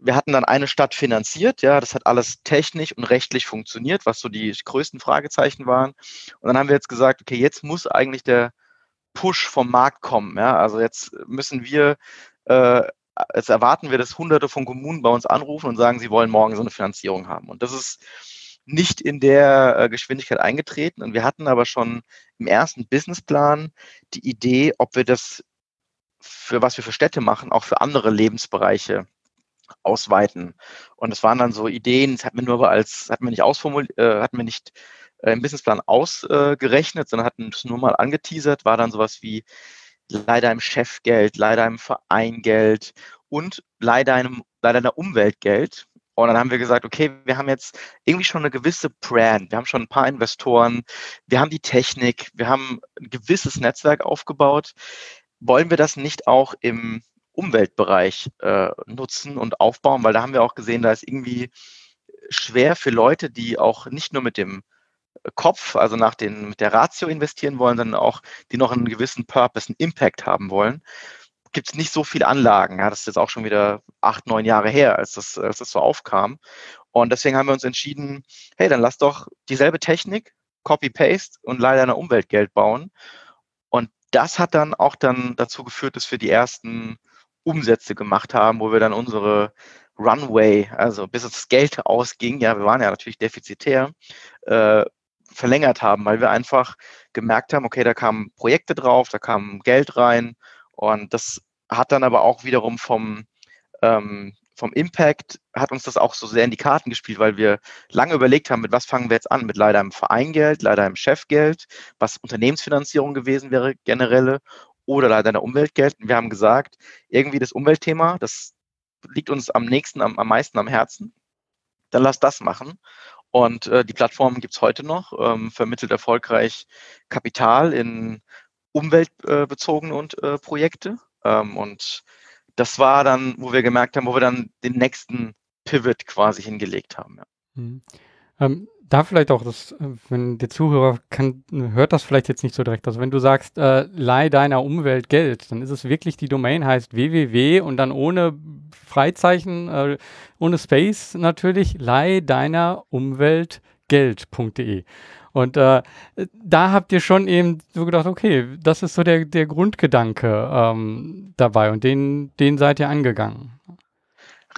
wir hatten dann eine Stadt finanziert, ja, das hat alles technisch und rechtlich funktioniert, was so die größten Fragezeichen waren. Und dann haben wir jetzt gesagt, okay, jetzt muss eigentlich der Push vom Markt kommen. Ja? Also jetzt müssen wir, äh, jetzt erwarten wir, dass hunderte von Kommunen bei uns anrufen und sagen, sie wollen morgen so eine Finanzierung haben. Und das ist nicht in der äh, Geschwindigkeit eingetreten. Und wir hatten aber schon im ersten Businessplan die Idee, ob wir das für was wir für Städte machen, auch für andere Lebensbereiche ausweiten. Und es waren dann so Ideen, das hatten wir nur als, hatten wir nicht ausformuliert, äh, hatten wir nicht äh, im Businessplan ausgerechnet, sondern hatten es nur mal angeteasert, war dann sowas wie leider im Chefgeld, leider im Vereingeld und leider einem, leider einer Umweltgeld. Und dann haben wir gesagt, okay, wir haben jetzt irgendwie schon eine gewisse Brand, wir haben schon ein paar Investoren, wir haben die Technik, wir haben ein gewisses Netzwerk aufgebaut. Wollen wir das nicht auch im Umweltbereich äh, nutzen und aufbauen? Weil da haben wir auch gesehen, da ist irgendwie schwer für Leute, die auch nicht nur mit dem Kopf, also nach den, mit der Ratio investieren wollen, sondern auch die noch einen gewissen Purpose, einen Impact haben wollen, gibt es nicht so viele Anlagen. Ja, das ist jetzt auch schon wieder acht, neun Jahre her, als das, als das so aufkam. Und deswegen haben wir uns entschieden, hey, dann lass doch dieselbe Technik, Copy-Paste und leider eine Umweltgeld bauen. Und das hat dann auch dann dazu geführt, dass wir die ersten Umsätze gemacht haben, wo wir dann unsere Runway, also bis das Geld ausging, ja, wir waren ja natürlich defizitär, äh, verlängert haben, weil wir einfach gemerkt haben, okay, da kamen Projekte drauf, da kam Geld rein und das hat dann aber auch wiederum vom, ähm, vom Impact hat uns das auch so sehr in die Karten gespielt, weil wir lange überlegt haben, mit was fangen wir jetzt an? Mit leider einem Vereingeld, leider einem Chefgeld, was Unternehmensfinanzierung gewesen wäre, generelle, oder leider einer Umweltgeld. Und wir haben gesagt, irgendwie das Umweltthema, das liegt uns am nächsten, am, am meisten am Herzen. Dann lass das machen. Und äh, die Plattform gibt es heute noch, ähm, vermittelt erfolgreich Kapital in umweltbezogene äh, und äh, Projekte. Ähm, und das war dann, wo wir gemerkt haben, wo wir dann den nächsten Pivot quasi hingelegt haben. Ja. Mhm. Ähm, da vielleicht auch, das, äh, wenn der Zuhörer kann, hört das vielleicht jetzt nicht so direkt. Also wenn du sagst, äh, leih deiner Umwelt Geld, dann ist es wirklich, die Domain heißt www und dann ohne Freizeichen, äh, ohne Space natürlich, leih deiner Umwelt Geld.de. Und äh, da habt ihr schon eben so gedacht, okay, das ist so der, der Grundgedanke ähm, dabei und den, den seid ihr angegangen.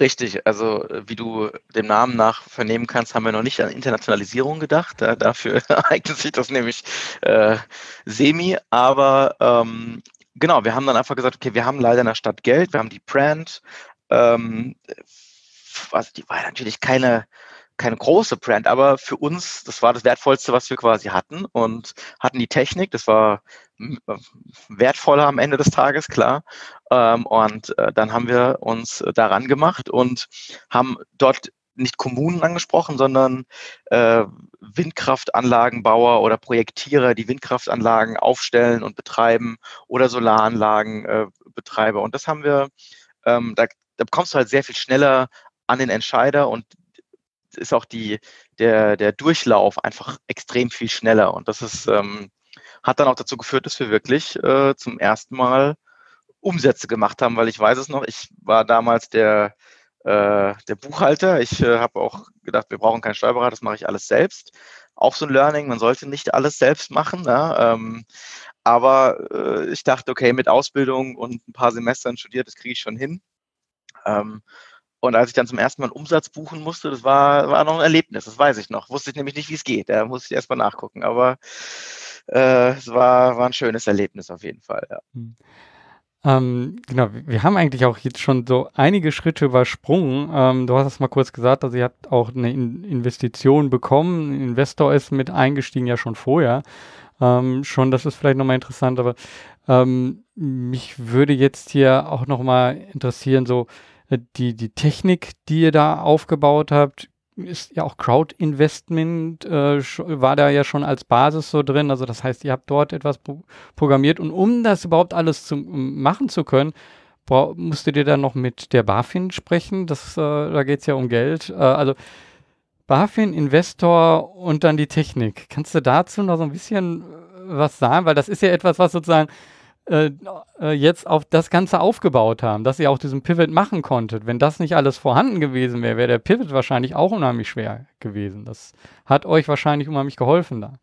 Richtig, also wie du dem Namen nach vernehmen kannst, haben wir noch nicht an Internationalisierung gedacht. Da, dafür eignet sich das nämlich äh, semi. Aber ähm, genau, wir haben dann einfach gesagt, okay, wir haben leider in der Stadt Geld, wir haben die Brand. Ähm, also die war natürlich keine keine große Brand, aber für uns, das war das Wertvollste, was wir quasi hatten und hatten die Technik, das war wertvoller am Ende des Tages, klar. Ähm, und äh, dann haben wir uns daran gemacht und haben dort nicht Kommunen angesprochen, sondern äh, Windkraftanlagenbauer oder Projektierer, die Windkraftanlagen aufstellen und betreiben oder Solaranlagen äh. Und das haben wir, ähm, da, da kommst du halt sehr viel schneller an den Entscheider und ist auch die, der, der Durchlauf einfach extrem viel schneller. Und das ist, ähm, hat dann auch dazu geführt, dass wir wirklich äh, zum ersten Mal Umsätze gemacht haben, weil ich weiß es noch, ich war damals der, äh, der Buchhalter. Ich äh, habe auch gedacht, wir brauchen keinen Steuerberater, das mache ich alles selbst. Auch so ein Learning, man sollte nicht alles selbst machen. Ja? Ähm, aber äh, ich dachte, okay, mit Ausbildung und ein paar Semestern studiert, das kriege ich schon hin. Ähm, und als ich dann zum ersten Mal einen Umsatz buchen musste, das war, war noch ein Erlebnis, das weiß ich noch. Wusste ich nämlich nicht, wie es geht. Da musste ich erst mal nachgucken. Aber äh, es war, war ein schönes Erlebnis auf jeden Fall. Ja. Hm. Ähm, genau, wir haben eigentlich auch jetzt schon so einige Schritte übersprungen. Ähm, du hast es mal kurz gesagt, also ihr habt auch eine In Investition bekommen. Ein Investor ist mit eingestiegen ja schon vorher. Ähm, schon, das ist vielleicht nochmal interessant, aber ähm, mich würde jetzt hier auch nochmal interessieren, so die, die Technik, die ihr da aufgebaut habt, ist ja auch Crowd-Investment, äh, war da ja schon als Basis so drin. Also das heißt, ihr habt dort etwas pro programmiert und um das überhaupt alles zu, machen zu können, musstet ihr dann noch mit der BaFin sprechen. Das, äh, da geht es ja um Geld. Äh, also BaFin, Investor und dann die Technik. Kannst du dazu noch so ein bisschen äh, was sagen? Weil das ist ja etwas, was sozusagen äh, äh, jetzt auf das Ganze aufgebaut haben, dass ihr auch diesen Pivot machen konntet. Wenn das nicht alles vorhanden gewesen wäre, wäre der Pivot wahrscheinlich auch unheimlich schwer gewesen. Das hat euch wahrscheinlich unheimlich geholfen da.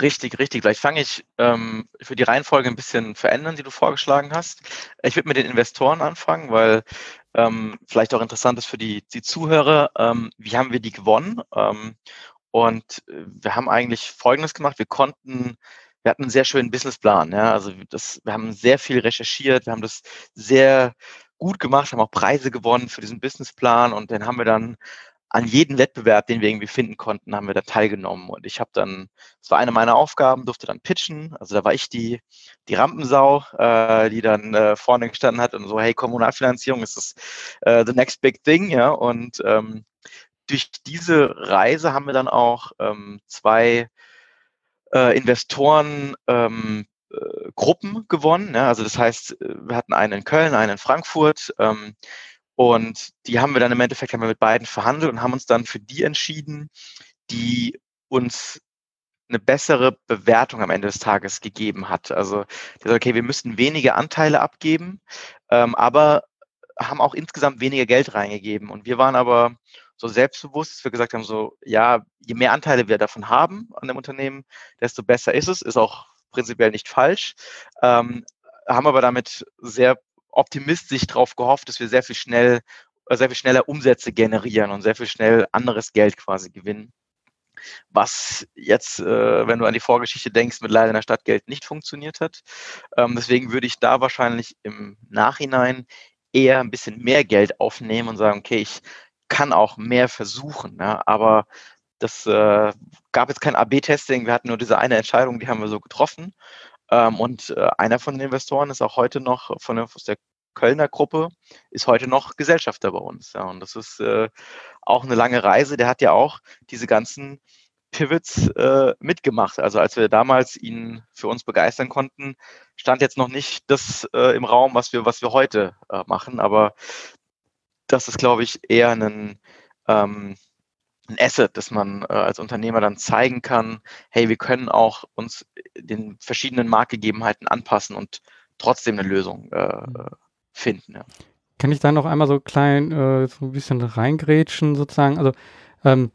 Richtig, richtig. Vielleicht fange ich ähm, für die Reihenfolge ein bisschen verändern, die du vorgeschlagen hast. Ich würde mit den Investoren anfangen, weil ähm, vielleicht auch interessant ist für die, die Zuhörer, ähm, wie haben wir die gewonnen? Ähm, und äh, wir haben eigentlich Folgendes gemacht. Wir konnten wir hatten einen sehr schönen Businessplan. Ja? Also das, wir haben sehr viel recherchiert, wir haben das sehr gut gemacht, haben auch Preise gewonnen für diesen Businessplan und den haben wir dann an jeden Wettbewerb, den wir irgendwie finden konnten, haben wir da teilgenommen. Und ich habe dann, das war eine meiner Aufgaben, durfte dann pitchen. Also da war ich die, die Rampensau, äh, die dann äh, vorne gestanden hat und so, hey, Kommunalfinanzierung ist das äh, the next big thing, ja. Und ähm, durch diese Reise haben wir dann auch ähm, zwei äh, Investoren ähm, äh, Gruppen gewonnen. Ja? Also das heißt, äh, wir hatten einen in Köln, einen in Frankfurt. Ähm, und die haben wir dann im Endeffekt haben wir mit beiden verhandelt und haben uns dann für die entschieden, die uns eine bessere Bewertung am Ende des Tages gegeben hat. Also, okay, wir müssten weniger Anteile abgeben, ähm, aber haben auch insgesamt weniger Geld reingegeben. Und wir waren aber so selbstbewusst, dass wir gesagt haben, so, ja, je mehr Anteile wir davon haben an dem Unternehmen, desto besser ist es, ist auch prinzipiell nicht falsch, ähm, haben aber damit sehr optimistisch darauf gehofft, dass wir sehr viel schnell äh, sehr viel schneller Umsätze generieren und sehr viel schnell anderes Geld quasi gewinnen. Was jetzt, äh, wenn du an die Vorgeschichte denkst, mit leider in der Stadt Geld nicht funktioniert hat. Ähm, deswegen würde ich da wahrscheinlich im Nachhinein eher ein bisschen mehr Geld aufnehmen und sagen, okay, ich kann auch mehr versuchen, ja, aber das äh, gab jetzt kein AB-Testing, wir hatten nur diese eine Entscheidung, die haben wir so getroffen. Ähm, und äh, einer von den Investoren ist auch heute noch von der, aus der Kölner Gruppe, ist heute noch Gesellschafter bei uns. Ja, und das ist äh, auch eine lange Reise. Der hat ja auch diese ganzen Pivots äh, mitgemacht. Also als wir damals ihn für uns begeistern konnten, stand jetzt noch nicht das äh, im Raum, was wir, was wir heute äh, machen. Aber das ist, glaube ich, eher ein, ähm, ein Asset, das man äh, als Unternehmer dann zeigen kann, hey, wir können auch uns den verschiedenen Marktgegebenheiten anpassen und trotzdem eine Lösung äh, mhm. finden. Ja. Kann ich da noch einmal so klein äh, so ein bisschen reingrätschen sozusagen? Also ähm,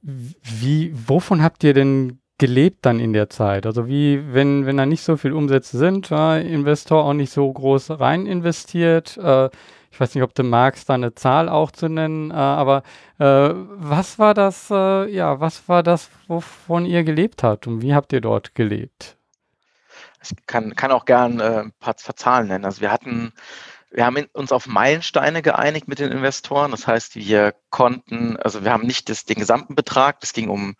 wie, wovon habt ihr denn gelebt dann in der Zeit? Also wie, wenn, wenn da nicht so viel Umsätze sind, äh, Investor auch nicht so groß rein investiert, äh, ich weiß nicht, ob du magst, da eine Zahl auch zu nennen, äh, aber äh, was war das, äh, ja, was war das, wovon ihr gelebt habt und wie habt ihr dort gelebt? Ich kann, kann auch gern äh, ein paar Zahlen nennen. Also wir hatten wir haben uns auf Meilensteine geeinigt mit den Investoren. Das heißt, wir konnten, also wir haben nicht das, den gesamten Betrag, das ging um,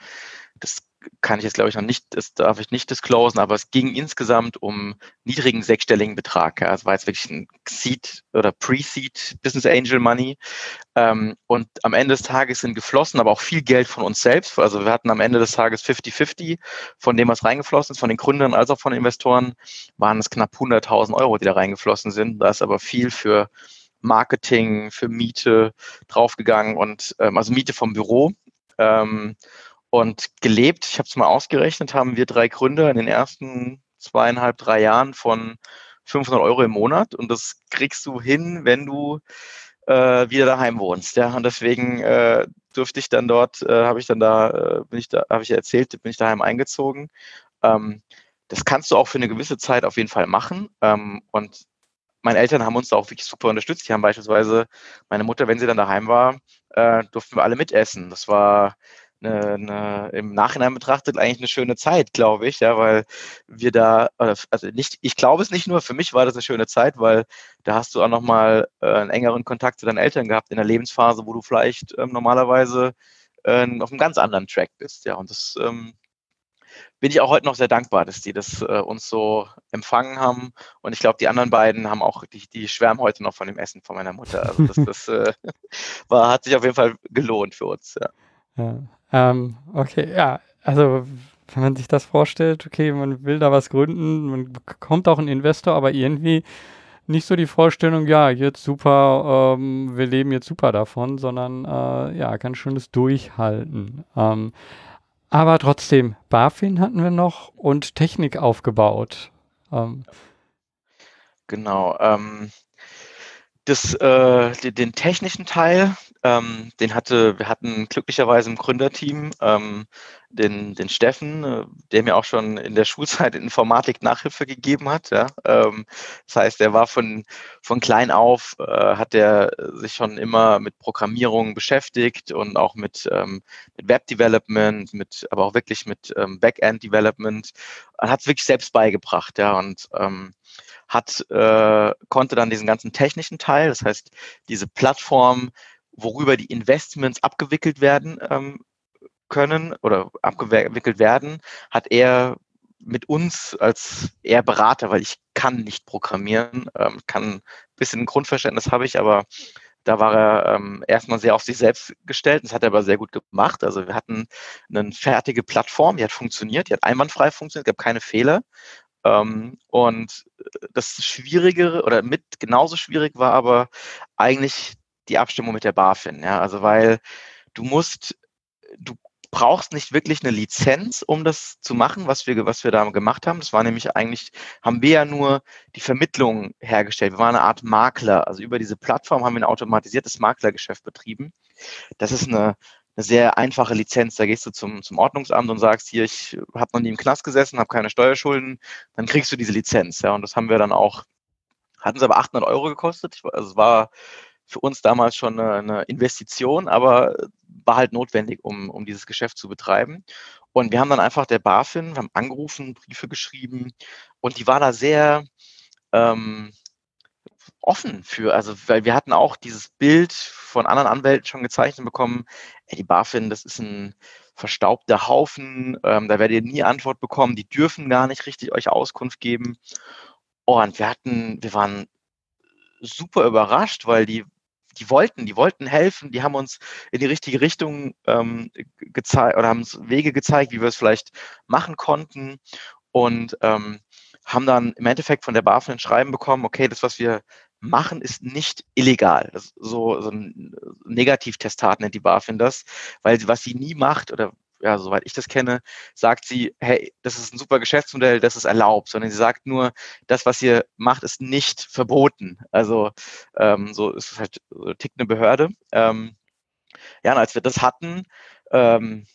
kann ich jetzt glaube ich noch nicht, das darf ich nicht disclosen, aber es ging insgesamt um niedrigen sechsstelligen Betrag. Ja. Es war jetzt wirklich ein Seed oder Pre-Seed Business Angel Money. Ähm, und am Ende des Tages sind geflossen, aber auch viel Geld von uns selbst. Also wir hatten am Ende des Tages 50-50 von dem, was reingeflossen ist, von den Gründern als auch von Investoren, waren es knapp 100.000 Euro, die da reingeflossen sind. Da ist aber viel für Marketing, für Miete draufgegangen und ähm, also Miete vom Büro. Ähm, und gelebt, ich habe es mal ausgerechnet, haben wir drei Gründer in den ersten zweieinhalb, drei Jahren von 500 Euro im Monat. Und das kriegst du hin, wenn du äh, wieder daheim wohnst. Ja, und deswegen äh, durfte ich dann dort, äh, habe ich dann da, äh, bin ich da, habe ich erzählt, bin ich daheim eingezogen. Ähm, das kannst du auch für eine gewisse Zeit auf jeden Fall machen. Ähm, und meine Eltern haben uns da auch wirklich super unterstützt. Die haben beispielsweise meine Mutter, wenn sie dann daheim war, äh, durften wir alle mitessen. Das war eine, eine, im Nachhinein betrachtet eigentlich eine schöne Zeit, glaube ich, ja, weil wir da, also nicht, ich glaube es nicht nur, für mich war das eine schöne Zeit, weil da hast du auch nochmal äh, einen engeren Kontakt zu deinen Eltern gehabt in der Lebensphase, wo du vielleicht ähm, normalerweise äh, auf einem ganz anderen Track bist, ja, und das ähm, bin ich auch heute noch sehr dankbar, dass die das äh, uns so empfangen haben. Und ich glaube, die anderen beiden haben auch, die, die schwärmen heute noch von dem Essen von meiner Mutter. Also das, das äh, war, hat sich auf jeden Fall gelohnt für uns. Ja. Ja. Ähm, okay, ja, also wenn man sich das vorstellt, okay, man will da was gründen, man bekommt auch einen Investor, aber irgendwie nicht so die Vorstellung, ja, jetzt super, ähm, wir leben jetzt super davon, sondern äh, ja, ganz schönes Durchhalten. Ähm, aber trotzdem, BaFin hatten wir noch und Technik aufgebaut. Ähm, genau. Ähm, das, äh, den technischen Teil, ähm, den hatte, wir hatten glücklicherweise im Gründerteam ähm, den, den Steffen, äh, der mir auch schon in der Schulzeit in Informatik Nachhilfe gegeben hat. Ja? Ähm, das heißt, er war von, von klein auf, äh, hat er sich schon immer mit Programmierung beschäftigt und auch mit, ähm, mit Web Development, mit, aber auch wirklich mit ähm, Backend Development. Er hat es wirklich selbst beigebracht, ja. Und ähm, hat, äh, konnte dann diesen ganzen technischen Teil, das heißt diese Plattform, worüber die Investments abgewickelt werden ähm, können oder abgewickelt werden, hat er mit uns als eher Berater, weil ich kann nicht programmieren, ähm, kann ein bisschen Grundverständnis habe ich, aber da war er ähm, erstmal sehr auf sich selbst gestellt. Das hat er aber sehr gut gemacht. Also wir hatten eine fertige Plattform, die hat funktioniert, die hat einwandfrei funktioniert, gab keine Fehler. Ähm, und das Schwierigere oder mit genauso schwierig war aber eigentlich die Abstimmung mit der BaFin. Ja, also weil du musst, du brauchst nicht wirklich eine Lizenz, um das zu machen, was wir, was wir da gemacht haben. Das war nämlich eigentlich, haben wir ja nur die Vermittlung hergestellt. Wir waren eine Art Makler. Also über diese Plattform haben wir ein automatisiertes Maklergeschäft betrieben. Das ist eine, eine sehr einfache Lizenz. Da gehst du zum, zum Ordnungsamt und sagst, hier, ich habe noch nie im Knast gesessen, habe keine Steuerschulden, dann kriegst du diese Lizenz. Ja, und das haben wir dann auch, hatten es aber 800 Euro gekostet. Also es war für uns damals schon eine, eine Investition, aber war halt notwendig, um, um dieses Geschäft zu betreiben. Und wir haben dann einfach der BaFin, wir haben angerufen, Briefe geschrieben und die war da sehr ähm, offen für, also weil wir hatten auch dieses Bild von anderen Anwälten schon gezeichnet bekommen, ey, die BaFin, das ist ein verstaubter Haufen, ähm, da werdet ihr nie Antwort bekommen, die dürfen gar nicht richtig euch Auskunft geben. und wir hatten, wir waren super überrascht, weil die die wollten, die wollten helfen, die haben uns in die richtige Richtung ähm, gezeigt oder haben uns Wege gezeigt, wie wir es vielleicht machen konnten und ähm, haben dann im Endeffekt von der BaFin ein Schreiben bekommen, okay, das, was wir machen, ist nicht illegal. Das so, so ein Negativtestat nennt die BaFin das, weil was sie nie macht oder ja, soweit ich das kenne, sagt sie, hey, das ist ein super Geschäftsmodell, das ist erlaubt, sondern sie sagt nur, das, was ihr macht, ist nicht verboten. Also ähm, so ist es halt, so tickt eine Behörde. Ähm, ja, und als wir das hatten, ähm,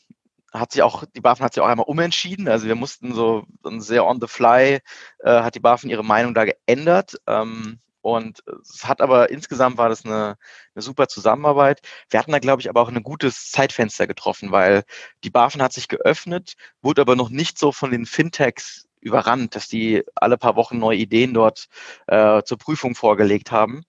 hat sich auch, die BaFin hat sich auch einmal umentschieden. Also wir mussten so, sehr on the fly, äh, hat die BaFin ihre Meinung da geändert. Ähm, und es hat aber insgesamt war das eine, eine super Zusammenarbeit. Wir hatten da, glaube ich, aber auch ein gutes Zeitfenster getroffen, weil die BaFin hat sich geöffnet, wurde aber noch nicht so von den Fintechs überrannt, dass die alle paar Wochen neue Ideen dort äh, zur Prüfung vorgelegt haben.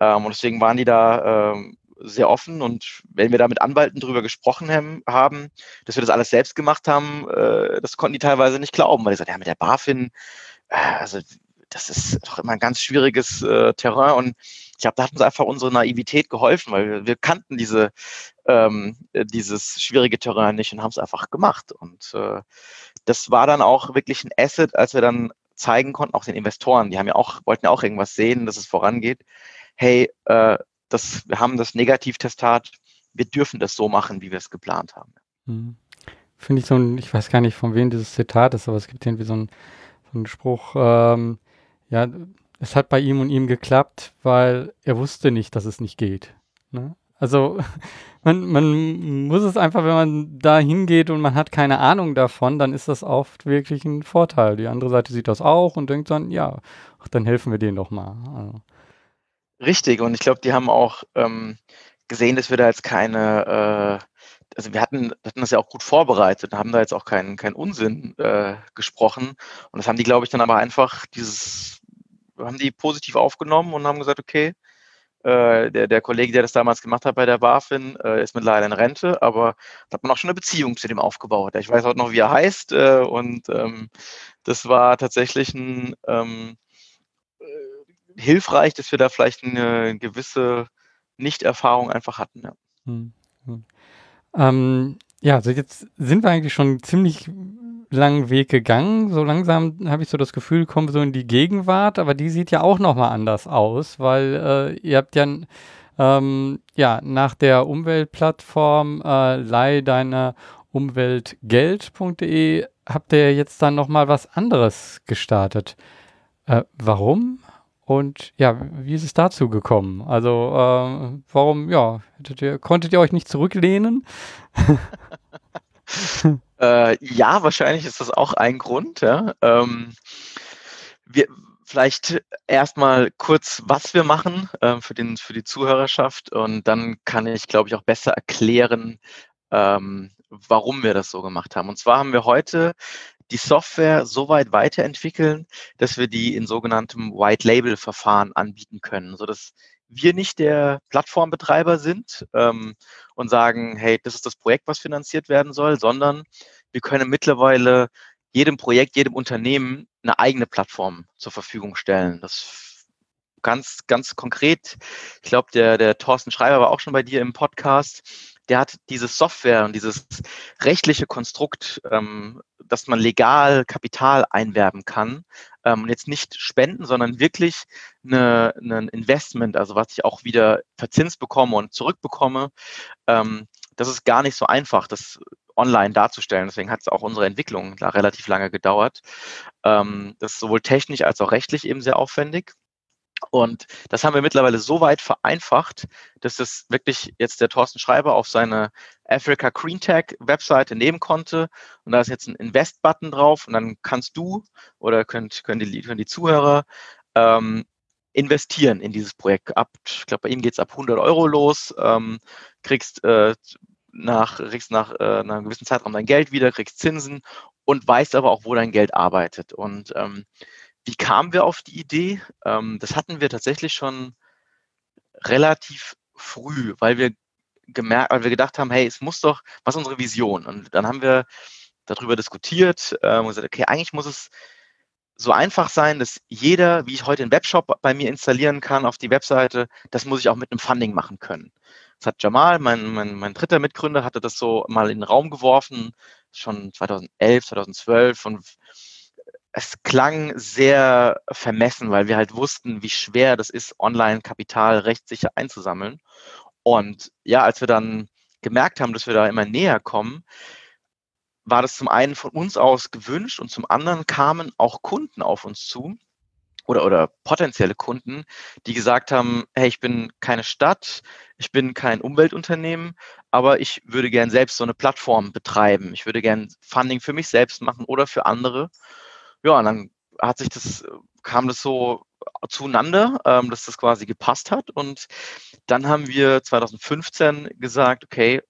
Ähm, und deswegen waren die da äh, sehr offen. Und wenn wir da mit Anwalten drüber gesprochen haben, dass wir das alles selbst gemacht haben, äh, das konnten die teilweise nicht glauben, weil die sagten, ja, mit der BaFin, äh, also das ist doch immer ein ganz schwieriges äh, Terrain und ich glaube, da hat uns einfach unsere Naivität geholfen, weil wir, wir kannten diese, ähm, dieses schwierige Terrain nicht und haben es einfach gemacht. Und äh, das war dann auch wirklich ein Asset, als wir dann zeigen konnten, auch den Investoren, die haben ja auch, wollten ja auch irgendwas sehen, dass es vorangeht. Hey, äh, das, wir haben das Negativtestat, wir dürfen das so machen, wie wir es geplant haben. Hm. Finde ich so ein, ich weiß gar nicht, von wem dieses Zitat ist, aber es gibt irgendwie so einen, so Spruch, ähm, ja, es hat bei ihm und ihm geklappt, weil er wusste nicht, dass es nicht geht. Ne? Also man, man muss es einfach, wenn man da hingeht und man hat keine Ahnung davon, dann ist das oft wirklich ein Vorteil. Die andere Seite sieht das auch und denkt dann, ja, ach, dann helfen wir denen doch mal. Also. Richtig, und ich glaube, die haben auch ähm, gesehen, dass wir da jetzt keine äh, also wir hatten, hatten das ja auch gut vorbereitet, haben da jetzt auch keinen keinen Unsinn äh, gesprochen. Und das haben die, glaube ich, dann aber einfach dieses haben die positiv aufgenommen und haben gesagt, okay, äh, der, der Kollege, der das damals gemacht hat bei der BaFin, äh, ist mittlerweile in Rente, aber da hat man auch schon eine Beziehung zu dem aufgebaut. Ich weiß auch noch, wie er heißt äh, und ähm, das war tatsächlich ein, ähm, äh, hilfreich, dass wir da vielleicht eine gewisse Nichterfahrung einfach hatten. Ja. Hm, hm. Ähm, ja, also jetzt sind wir eigentlich schon ziemlich langen Weg gegangen. So langsam habe ich so das Gefühl, kommen wir so in die Gegenwart, aber die sieht ja auch nochmal anders aus, weil äh, ihr habt ja, ähm, ja nach der Umweltplattform äh, leih deiner Umweltgeld.de habt ihr jetzt dann nochmal was anderes gestartet. Äh, warum? Und ja, wie ist es dazu gekommen? Also, äh, warum, ja, ihr, konntet ihr euch nicht zurücklehnen? Äh, ja, wahrscheinlich ist das auch ein Grund. Ja. Ähm, wir, vielleicht erstmal kurz, was wir machen äh, für, den, für die Zuhörerschaft und dann kann ich, glaube ich, auch besser erklären, ähm, warum wir das so gemacht haben. Und zwar haben wir heute die Software so weit weiterentwickeln, dass wir die in sogenanntem White Label Verfahren anbieten können, sodass wir nicht der Plattformbetreiber sind ähm, und sagen, hey, das ist das Projekt, was finanziert werden soll, sondern wir können mittlerweile jedem Projekt, jedem Unternehmen eine eigene Plattform zur Verfügung stellen. Das ganz, ganz konkret. Ich glaube, der, der Thorsten Schreiber war auch schon bei dir im Podcast. Der hat diese Software und dieses rechtliche Konstrukt, ähm, dass man legal Kapital einwerben kann, ähm, und jetzt nicht spenden, sondern wirklich eine, ein Investment, also was ich auch wieder verzinst bekomme und zurückbekomme. Ähm, das ist gar nicht so einfach, das online darzustellen. Deswegen hat es auch unsere Entwicklung da relativ lange gedauert. Ähm, das ist sowohl technisch als auch rechtlich eben sehr aufwendig. Und das haben wir mittlerweile so weit vereinfacht, dass das wirklich jetzt der Thorsten Schreiber auf seine Africa Green Tech Webseite nehmen konnte. Und da ist jetzt ein Invest-Button drauf und dann kannst du oder könnt, können, die, können die Zuhörer ähm, investieren in dieses Projekt. Ab, ich glaube, bei ihm geht es ab 100 Euro los, ähm, kriegst äh, nach, kriegst nach, äh, einem gewissen Zeitraum dein Geld wieder, kriegst Zinsen und weißt aber auch, wo dein Geld arbeitet. Und ähm, wie kamen wir auf die Idee? Ähm, das hatten wir tatsächlich schon relativ früh, weil wir gemerkt, weil wir gedacht haben, hey, es muss doch, was ist unsere Vision? Und dann haben wir darüber diskutiert äh, und gesagt, okay, eigentlich muss es so einfach sein, dass jeder, wie ich heute einen Webshop bei mir installieren kann auf die Webseite, das muss ich auch mit einem Funding machen können. Das hat Jamal, mein, mein, mein dritter Mitgründer, hatte das so mal in den Raum geworfen, schon 2011, 2012 und es klang sehr vermessen, weil wir halt wussten, wie schwer das ist, Online-Kapital rechtssicher einzusammeln. Und ja, als wir dann gemerkt haben, dass wir da immer näher kommen, war das zum einen von uns aus gewünscht und zum anderen kamen auch Kunden auf uns zu oder, oder potenzielle Kunden, die gesagt haben, hey, ich bin keine Stadt, ich bin kein Umweltunternehmen, aber ich würde gern selbst so eine Plattform betreiben. Ich würde gern Funding für mich selbst machen oder für andere. Ja, und dann hat sich das, kam das so zueinander, ähm, dass das quasi gepasst hat. Und dann haben wir 2015 gesagt, okay,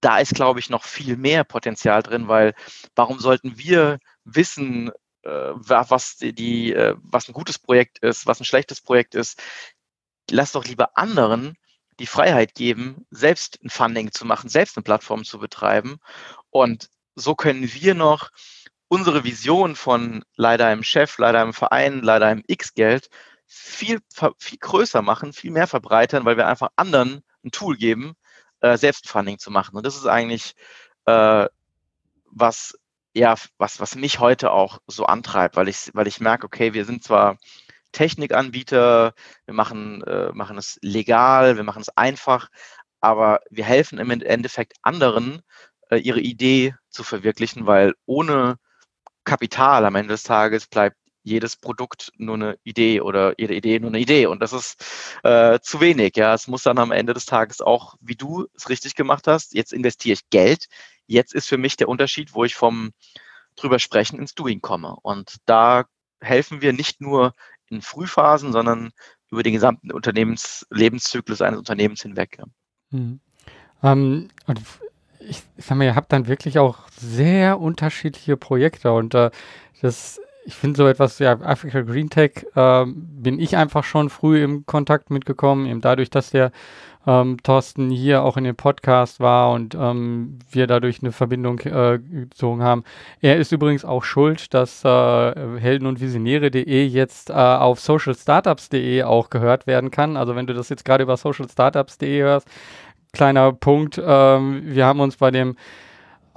da ist, glaube ich, noch viel mehr Potenzial drin, weil warum sollten wir wissen, äh, was, die, äh, was ein gutes Projekt ist, was ein schlechtes Projekt ist? Lass doch lieber anderen die Freiheit geben, selbst ein Funding zu machen, selbst eine Plattform zu betreiben. Und so können wir noch unsere Vision von leider einem Chef, leider einem Verein, leider einem X-Geld viel, viel größer machen, viel mehr verbreitern, weil wir einfach anderen ein Tool geben, äh, Selbstfunding zu machen. Und das ist eigentlich äh, was, ja, was, was mich heute auch so antreibt, weil ich, weil ich merke, okay, wir sind zwar Technikanbieter, wir machen, äh, machen es legal, wir machen es einfach, aber wir helfen im Endeffekt anderen, äh, ihre Idee zu verwirklichen, weil ohne Kapital am Ende des Tages bleibt jedes Produkt nur eine Idee oder jede Idee nur eine Idee. Und das ist äh, zu wenig. Ja, es muss dann am Ende des Tages auch, wie du es richtig gemacht hast, jetzt investiere ich Geld. Jetzt ist für mich der Unterschied, wo ich vom drüber sprechen ins Doing komme. Und da helfen wir nicht nur in Frühphasen, sondern über den gesamten Unternehmenslebenszyklus eines Unternehmens hinweg. Ja. Mhm. Ähm, ich, sag mal, ihr habt dann wirklich auch sehr unterschiedliche Projekte und äh, das ich finde so etwas, ja, Africa Green Tech äh, bin ich einfach schon früh im Kontakt mitgekommen, eben dadurch, dass der ähm, Thorsten hier auch in dem Podcast war und ähm, wir dadurch eine Verbindung äh, gezogen haben. Er ist übrigens auch schuld, dass äh, Helden und Visionäre.de jetzt äh, auf socialstartups.de auch gehört werden kann. Also wenn du das jetzt gerade über socialstartups.de hörst, kleiner Punkt, ähm, wir haben uns bei dem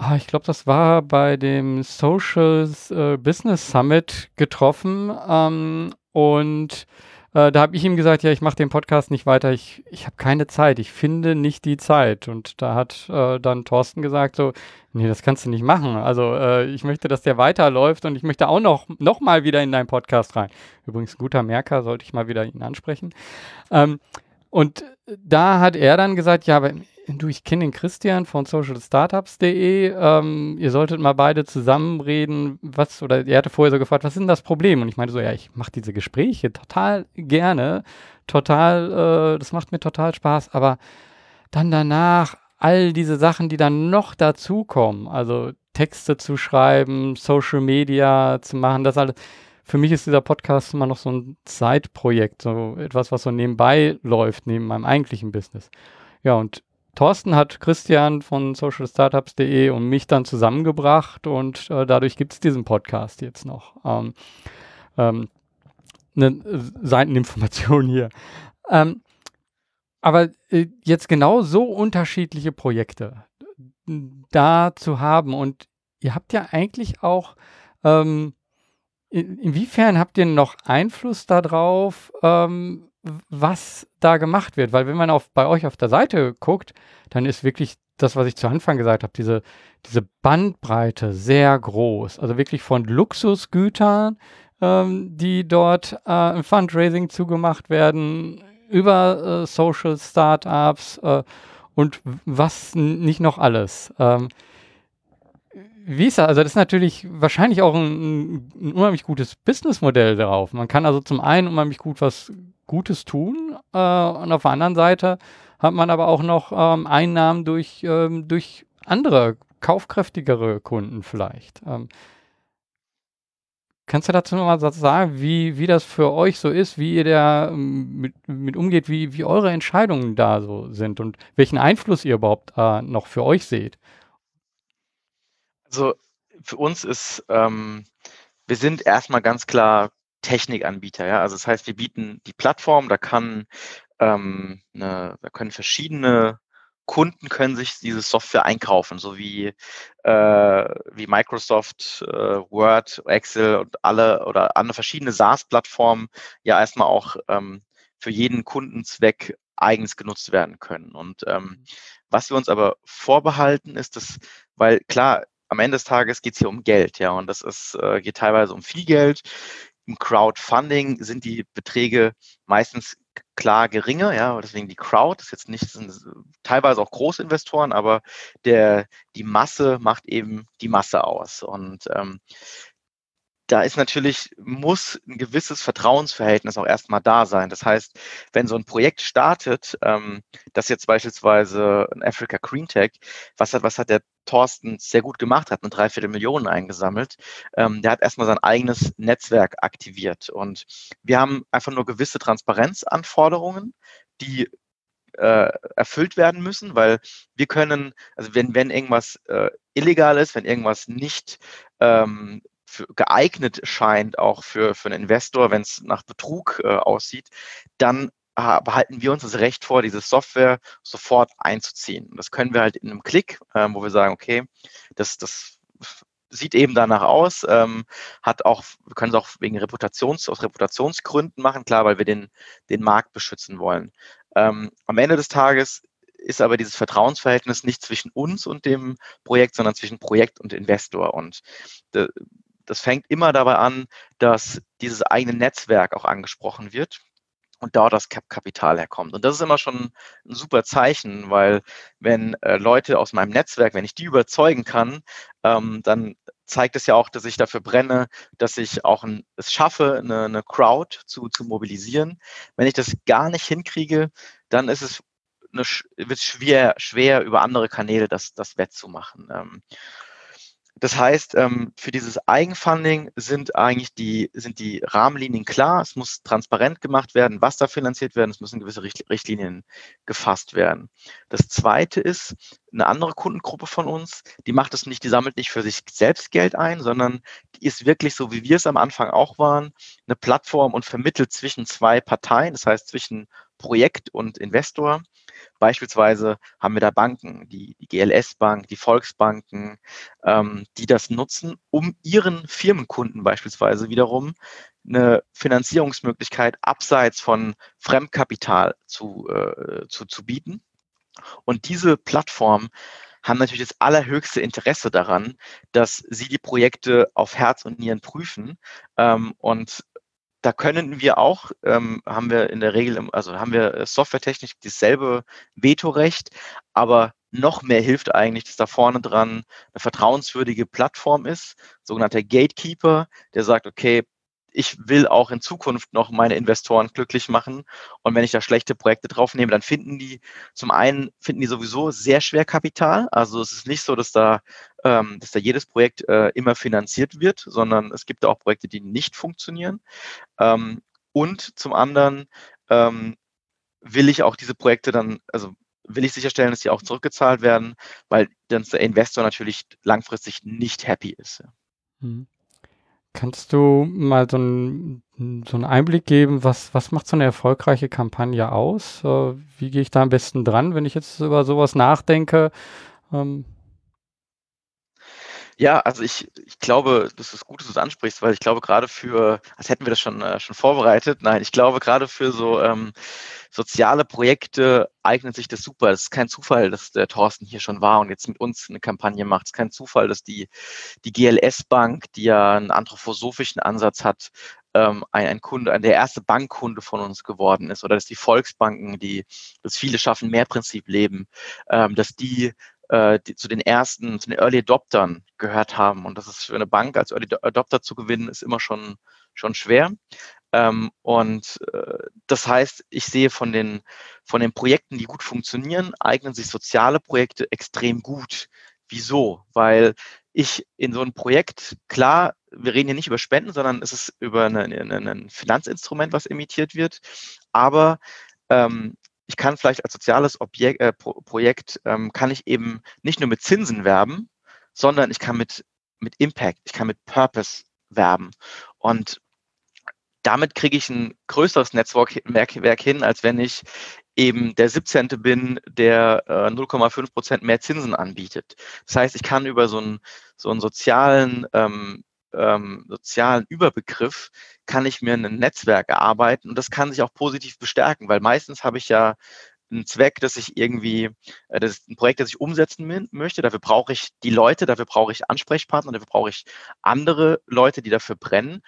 Ah, ich glaube, das war bei dem Social äh, Business Summit getroffen. Ähm, und äh, da habe ich ihm gesagt, ja, ich mache den Podcast nicht weiter. Ich, ich habe keine Zeit. Ich finde nicht die Zeit. Und da hat äh, dann Thorsten gesagt, so, nee, das kannst du nicht machen. Also äh, ich möchte, dass der weiterläuft und ich möchte auch noch, noch mal wieder in deinen Podcast rein. Übrigens, guter Merker, sollte ich mal wieder ihn ansprechen. Ähm, und da hat er dann gesagt, ja, aber du, ich kenne den Christian von socialstartups.de. Ähm, ihr solltet mal beide zusammenreden. Was, oder er hatte vorher so gefragt, was ist denn das Problem? Und ich meinte so, ja, ich mache diese Gespräche total gerne. Total, äh, das macht mir total Spaß. Aber dann danach all diese Sachen, die dann noch dazukommen, also Texte zu schreiben, Social Media zu machen, das alles. Für mich ist dieser Podcast immer noch so ein Zeitprojekt, so etwas, was so nebenbei läuft, neben meinem eigentlichen Business. Ja, und Thorsten hat Christian von socialstartups.de und mich dann zusammengebracht und äh, dadurch gibt es diesen Podcast jetzt noch. Ähm, ähm, eine Seiteninformation hier. Ähm, aber äh, jetzt genau so unterschiedliche Projekte da zu haben und ihr habt ja eigentlich auch, ähm, in, inwiefern habt ihr noch Einfluss darauf, ähm, was da gemacht wird. Weil wenn man auf, bei euch auf der Seite guckt, dann ist wirklich das, was ich zu Anfang gesagt habe, diese, diese Bandbreite sehr groß. Also wirklich von Luxusgütern, ähm, die dort äh, im Fundraising zugemacht werden, über äh, Social Startups äh, und was nicht noch alles. Ähm, wie ist das? Also, das ist natürlich wahrscheinlich auch ein, ein unheimlich gutes Businessmodell darauf. Man kann also zum einen unheimlich gut was Gutes tun äh, und auf der anderen Seite hat man aber auch noch ähm, Einnahmen durch, ähm, durch andere, kaufkräftigere Kunden vielleicht. Ähm, kannst du dazu noch mal sagen, wie, wie das für euch so ist, wie ihr da ähm, mit, mit umgeht, wie, wie eure Entscheidungen da so sind und welchen Einfluss ihr überhaupt äh, noch für euch seht? Also für uns ist, ähm, wir sind erstmal ganz klar Technikanbieter, ja. Also das heißt, wir bieten die Plattform, da kann ähm, eine, da können verschiedene Kunden können sich diese Software einkaufen, so wie, äh, wie Microsoft, äh, Word, Excel und alle oder andere verschiedene SaaS-Plattformen ja erstmal auch ähm, für jeden Kundenzweck eigens genutzt werden können. Und ähm, mhm. was wir uns aber vorbehalten, ist, dass, weil klar, am Ende des Tages geht es hier um Geld, ja, und das ist, äh, geht teilweise um viel Geld. Im Crowdfunding sind die Beträge meistens klar geringer, ja, deswegen die Crowd ist jetzt nicht, sind teilweise auch Großinvestoren, aber der, die Masse macht eben die Masse aus. Und ähm, da ist natürlich, muss ein gewisses Vertrauensverhältnis auch erstmal da sein. Das heißt, wenn so ein Projekt startet, ähm, das jetzt beispielsweise ein Africa Green Tech, was hat, was hat der Thorsten sehr gut gemacht hat, eine Dreiviertel Millionen eingesammelt. Ähm, der hat erstmal sein eigenes Netzwerk aktiviert. Und wir haben einfach nur gewisse Transparenzanforderungen, die äh, erfüllt werden müssen, weil wir können, also wenn, wenn irgendwas äh, illegal ist, wenn irgendwas nicht ähm, für, geeignet scheint, auch für, für einen Investor, wenn es nach Betrug äh, aussieht, dann äh, behalten wir uns das Recht vor, diese Software sofort einzuziehen. Das können wir halt in einem Klick, äh, wo wir sagen, okay, das, das sieht eben danach aus, ähm, hat auch, wir können es auch wegen Reputations, aus Reputationsgründen machen, klar, weil wir den, den Markt beschützen wollen. Ähm, am Ende des Tages ist aber dieses Vertrauensverhältnis nicht zwischen uns und dem Projekt, sondern zwischen Projekt und Investor. Und de, das fängt immer dabei an, dass dieses eigene Netzwerk auch angesprochen wird und dort das Kapital herkommt. Und das ist immer schon ein super Zeichen, weil wenn äh, Leute aus meinem Netzwerk, wenn ich die überzeugen kann, ähm, dann zeigt es ja auch, dass ich dafür brenne, dass ich auch ein, es schaffe, eine, eine Crowd zu, zu mobilisieren. Wenn ich das gar nicht hinkriege, dann ist es eine, wird schwer, schwer über andere Kanäle das, das wettzumachen. Ähm, das heißt, ähm, für dieses Eigenfunding sind eigentlich die, sind die Rahmenlinien klar. Es muss transparent gemacht werden, was da finanziert werden. Es müssen gewisse Richtlinien gefasst werden. Das zweite ist, eine andere Kundengruppe von uns, die macht es nicht, die sammelt nicht für sich selbst Geld ein, sondern die ist wirklich so, wie wir es am Anfang auch waren, eine Plattform und vermittelt zwischen zwei Parteien, das heißt zwischen Projekt und Investor Beispielsweise haben wir da Banken, die, die GLS-Bank, die Volksbanken, ähm, die das nutzen, um ihren Firmenkunden beispielsweise wiederum eine Finanzierungsmöglichkeit abseits von Fremdkapital zu, äh, zu, zu bieten. Und diese Plattform haben natürlich das allerhöchste Interesse daran, dass sie die Projekte auf Herz und Nieren prüfen ähm, und da können wir auch, ähm, haben wir in der Regel, also haben wir äh, softwaretechnisch dasselbe Vetorecht, aber noch mehr hilft eigentlich, dass da vorne dran eine vertrauenswürdige Plattform ist, sogenannter Gatekeeper, der sagt, okay, ich will auch in Zukunft noch meine Investoren glücklich machen. Und wenn ich da schlechte Projekte draufnehme, dann finden die, zum einen finden die sowieso sehr schwer Kapital. Also es ist nicht so, dass da, ähm, dass da jedes Projekt äh, immer finanziert wird, sondern es gibt auch Projekte, die nicht funktionieren. Ähm, und zum anderen ähm, will ich auch diese Projekte dann, also will ich sicherstellen, dass sie auch zurückgezahlt werden, weil dann der Investor natürlich langfristig nicht happy ist. Mhm. Kannst du mal so einen, so einen Einblick geben, was, was macht so eine erfolgreiche Kampagne aus? Äh, wie gehe ich da am besten dran, wenn ich jetzt über sowas nachdenke? Ähm, ja, also ich, ich glaube, das ist gut, dass du es ansprichst, weil ich glaube, gerade für, als hätten wir das schon, äh, schon vorbereitet, nein, ich glaube, gerade für so ähm, soziale Projekte eignet sich das super. Es ist kein Zufall, dass der Thorsten hier schon war und jetzt mit uns eine Kampagne macht. Es ist kein Zufall, dass die, die GLS Bank, die ja einen anthroposophischen Ansatz hat, ähm, ein, ein Kunde, ein, der erste Bankkunde von uns geworden ist oder dass die Volksbanken, die das viele schaffen, mehr Prinzip leben, ähm, dass die äh, die zu den ersten, zu den Early Adoptern gehört haben. Und das ist für eine Bank als Early Adopter zu gewinnen, ist immer schon, schon schwer. Ähm, und äh, das heißt, ich sehe von den, von den Projekten, die gut funktionieren, eignen sich soziale Projekte extrem gut. Wieso? Weil ich in so ein Projekt, klar, wir reden hier nicht über Spenden, sondern es ist über ein Finanzinstrument, was emittiert wird. Aber ähm, ich kann vielleicht als soziales Objekt, äh, Pro Projekt, ähm, kann ich eben nicht nur mit Zinsen werben, sondern ich kann mit, mit Impact, ich kann mit Purpose werben. Und damit kriege ich ein größeres Netzwerk hin, als wenn ich eben der 17. bin, der äh, 0,5 Prozent mehr Zinsen anbietet. Das heißt, ich kann über so einen, so einen sozialen, ähm, ähm, sozialen Überbegriff, kann ich mir ein Netzwerk erarbeiten und das kann sich auch positiv bestärken, weil meistens habe ich ja einen Zweck, dass ich irgendwie, äh, das ist ein Projekt, das ich umsetzen möchte. Dafür brauche ich die Leute, dafür brauche ich Ansprechpartner, dafür brauche ich andere Leute, die dafür brennen.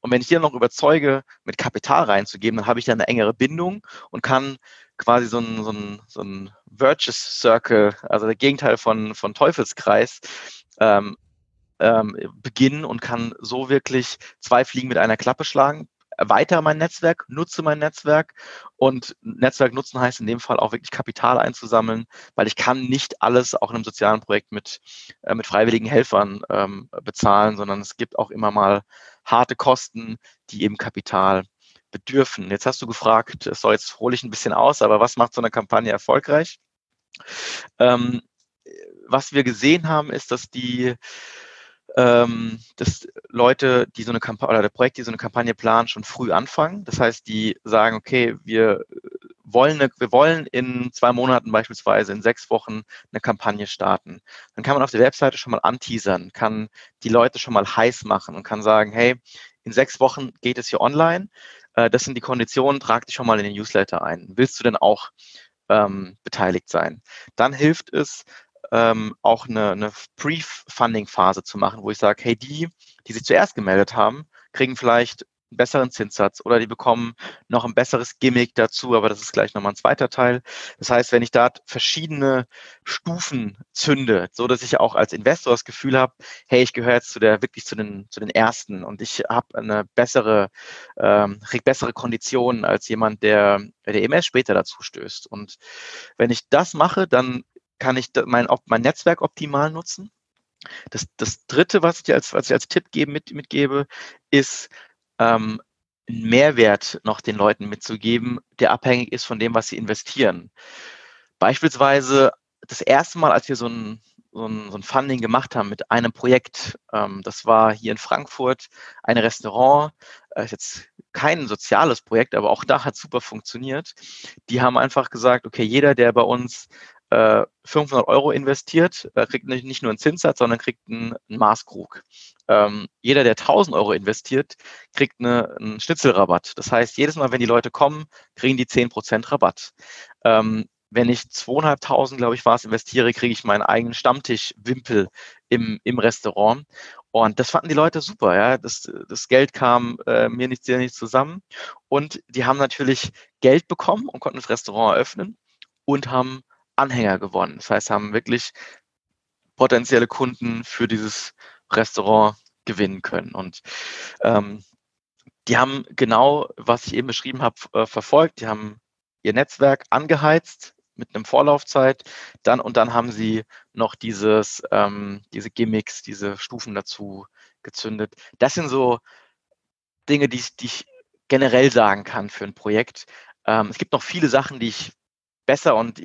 Und wenn ich die dann noch überzeuge, mit Kapital reinzugeben, dann habe ich dann eine engere Bindung und kann quasi so ein, so ein, so ein Virtuous Circle, also der Gegenteil von, von Teufelskreis, ähm, ähm, beginnen und kann so wirklich zwei Fliegen mit einer Klappe schlagen erweitere mein Netzwerk, nutze mein Netzwerk und Netzwerk nutzen heißt in dem Fall auch wirklich Kapital einzusammeln, weil ich kann nicht alles auch in einem sozialen Projekt mit, äh, mit freiwilligen Helfern ähm, bezahlen, sondern es gibt auch immer mal harte Kosten, die eben Kapital bedürfen. Jetzt hast du gefragt, es soll jetzt hole ich ein bisschen aus, aber was macht so eine Kampagne erfolgreich? Ähm, was wir gesehen haben, ist, dass die ähm, dass Leute, die so eine Kampagne oder der Projekt, die so eine Kampagne planen, schon früh anfangen. Das heißt, die sagen, okay, wir wollen, eine, wir wollen in zwei Monaten beispielsweise, in sechs Wochen eine Kampagne starten. Dann kann man auf der Webseite schon mal anteasern, kann die Leute schon mal heiß machen und kann sagen, hey, in sechs Wochen geht es hier online. Äh, das sind die Konditionen, trag dich schon mal in den Newsletter ein. Willst du denn auch ähm, beteiligt sein? Dann hilft es, ähm, auch eine, eine Pre-Funding-Phase zu machen, wo ich sage, hey, die, die sich zuerst gemeldet haben, kriegen vielleicht einen besseren Zinssatz oder die bekommen noch ein besseres Gimmick dazu, aber das ist gleich nochmal ein zweiter Teil. Das heißt, wenn ich da verschiedene Stufen zünde, so dass ich auch als Investor das Gefühl habe, hey, ich gehöre jetzt zu der wirklich zu den zu den ersten und ich habe eine bessere ähm, bessere Konditionen als jemand, der der erst später dazu stößt. Und wenn ich das mache, dann kann ich mein, mein Netzwerk optimal nutzen. Das, das dritte, was ich als, was ich als Tipp geben, mit, mitgebe, ist, ähm, einen Mehrwert noch den Leuten mitzugeben, der abhängig ist von dem, was sie investieren. Beispielsweise das erste Mal, als wir so ein, so ein, so ein Funding gemacht haben mit einem Projekt, ähm, das war hier in Frankfurt ein Restaurant, äh, ist jetzt kein soziales Projekt, aber auch da hat super funktioniert. Die haben einfach gesagt, okay, jeder, der bei uns 500 äh, Euro investiert, äh, kriegt nicht nur einen Zinssatz, sondern kriegt einen, einen Maßkrug. Ähm, jeder, der 1000 Euro investiert, kriegt eine, einen Schnitzelrabatt. Das heißt, jedes Mal, wenn die Leute kommen, kriegen die 10% Rabatt. Ähm, wenn ich 2.500, glaube ich, war es, investiere, kriege ich meinen eigenen Stammtischwimpel im, im Restaurant. Und das fanden die Leute super. Ja? Das, das Geld kam äh, mir nicht sehr nicht zusammen. Und die haben natürlich Geld bekommen und konnten das Restaurant eröffnen und haben Anhänger gewonnen. Das heißt, haben wirklich potenzielle Kunden für dieses Restaurant gewinnen können. Und ähm, die haben genau, was ich eben beschrieben habe, äh, verfolgt. Die haben ihr Netzwerk angeheizt mit einem Vorlaufzeit, dann und dann haben sie noch dieses, ähm, diese Gimmicks, diese Stufen dazu gezündet. Das sind so Dinge, die, die ich generell sagen kann für ein Projekt. Ähm, es gibt noch viele Sachen, die ich besser und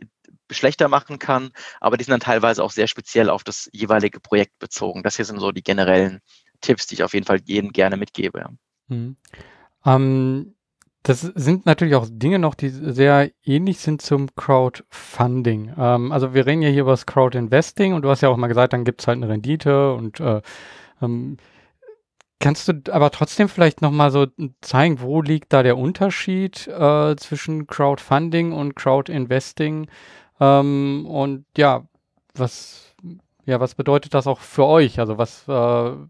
schlechter machen kann, aber die sind dann teilweise auch sehr speziell auf das jeweilige Projekt bezogen. Das hier sind so die generellen Tipps, die ich auf jeden Fall jedem gerne mitgebe. Mhm. Ähm, das sind natürlich auch Dinge noch, die sehr ähnlich sind zum Crowdfunding. Ähm, also wir reden ja hier über das Crowdinvesting und du hast ja auch mal gesagt, dann gibt es halt eine Rendite und äh, ähm, Kannst du aber trotzdem vielleicht nochmal so zeigen, wo liegt da der Unterschied äh, zwischen Crowdfunding und Crowdinvesting? Ähm, und ja, was, ja, was bedeutet das auch für euch? Also was, äh,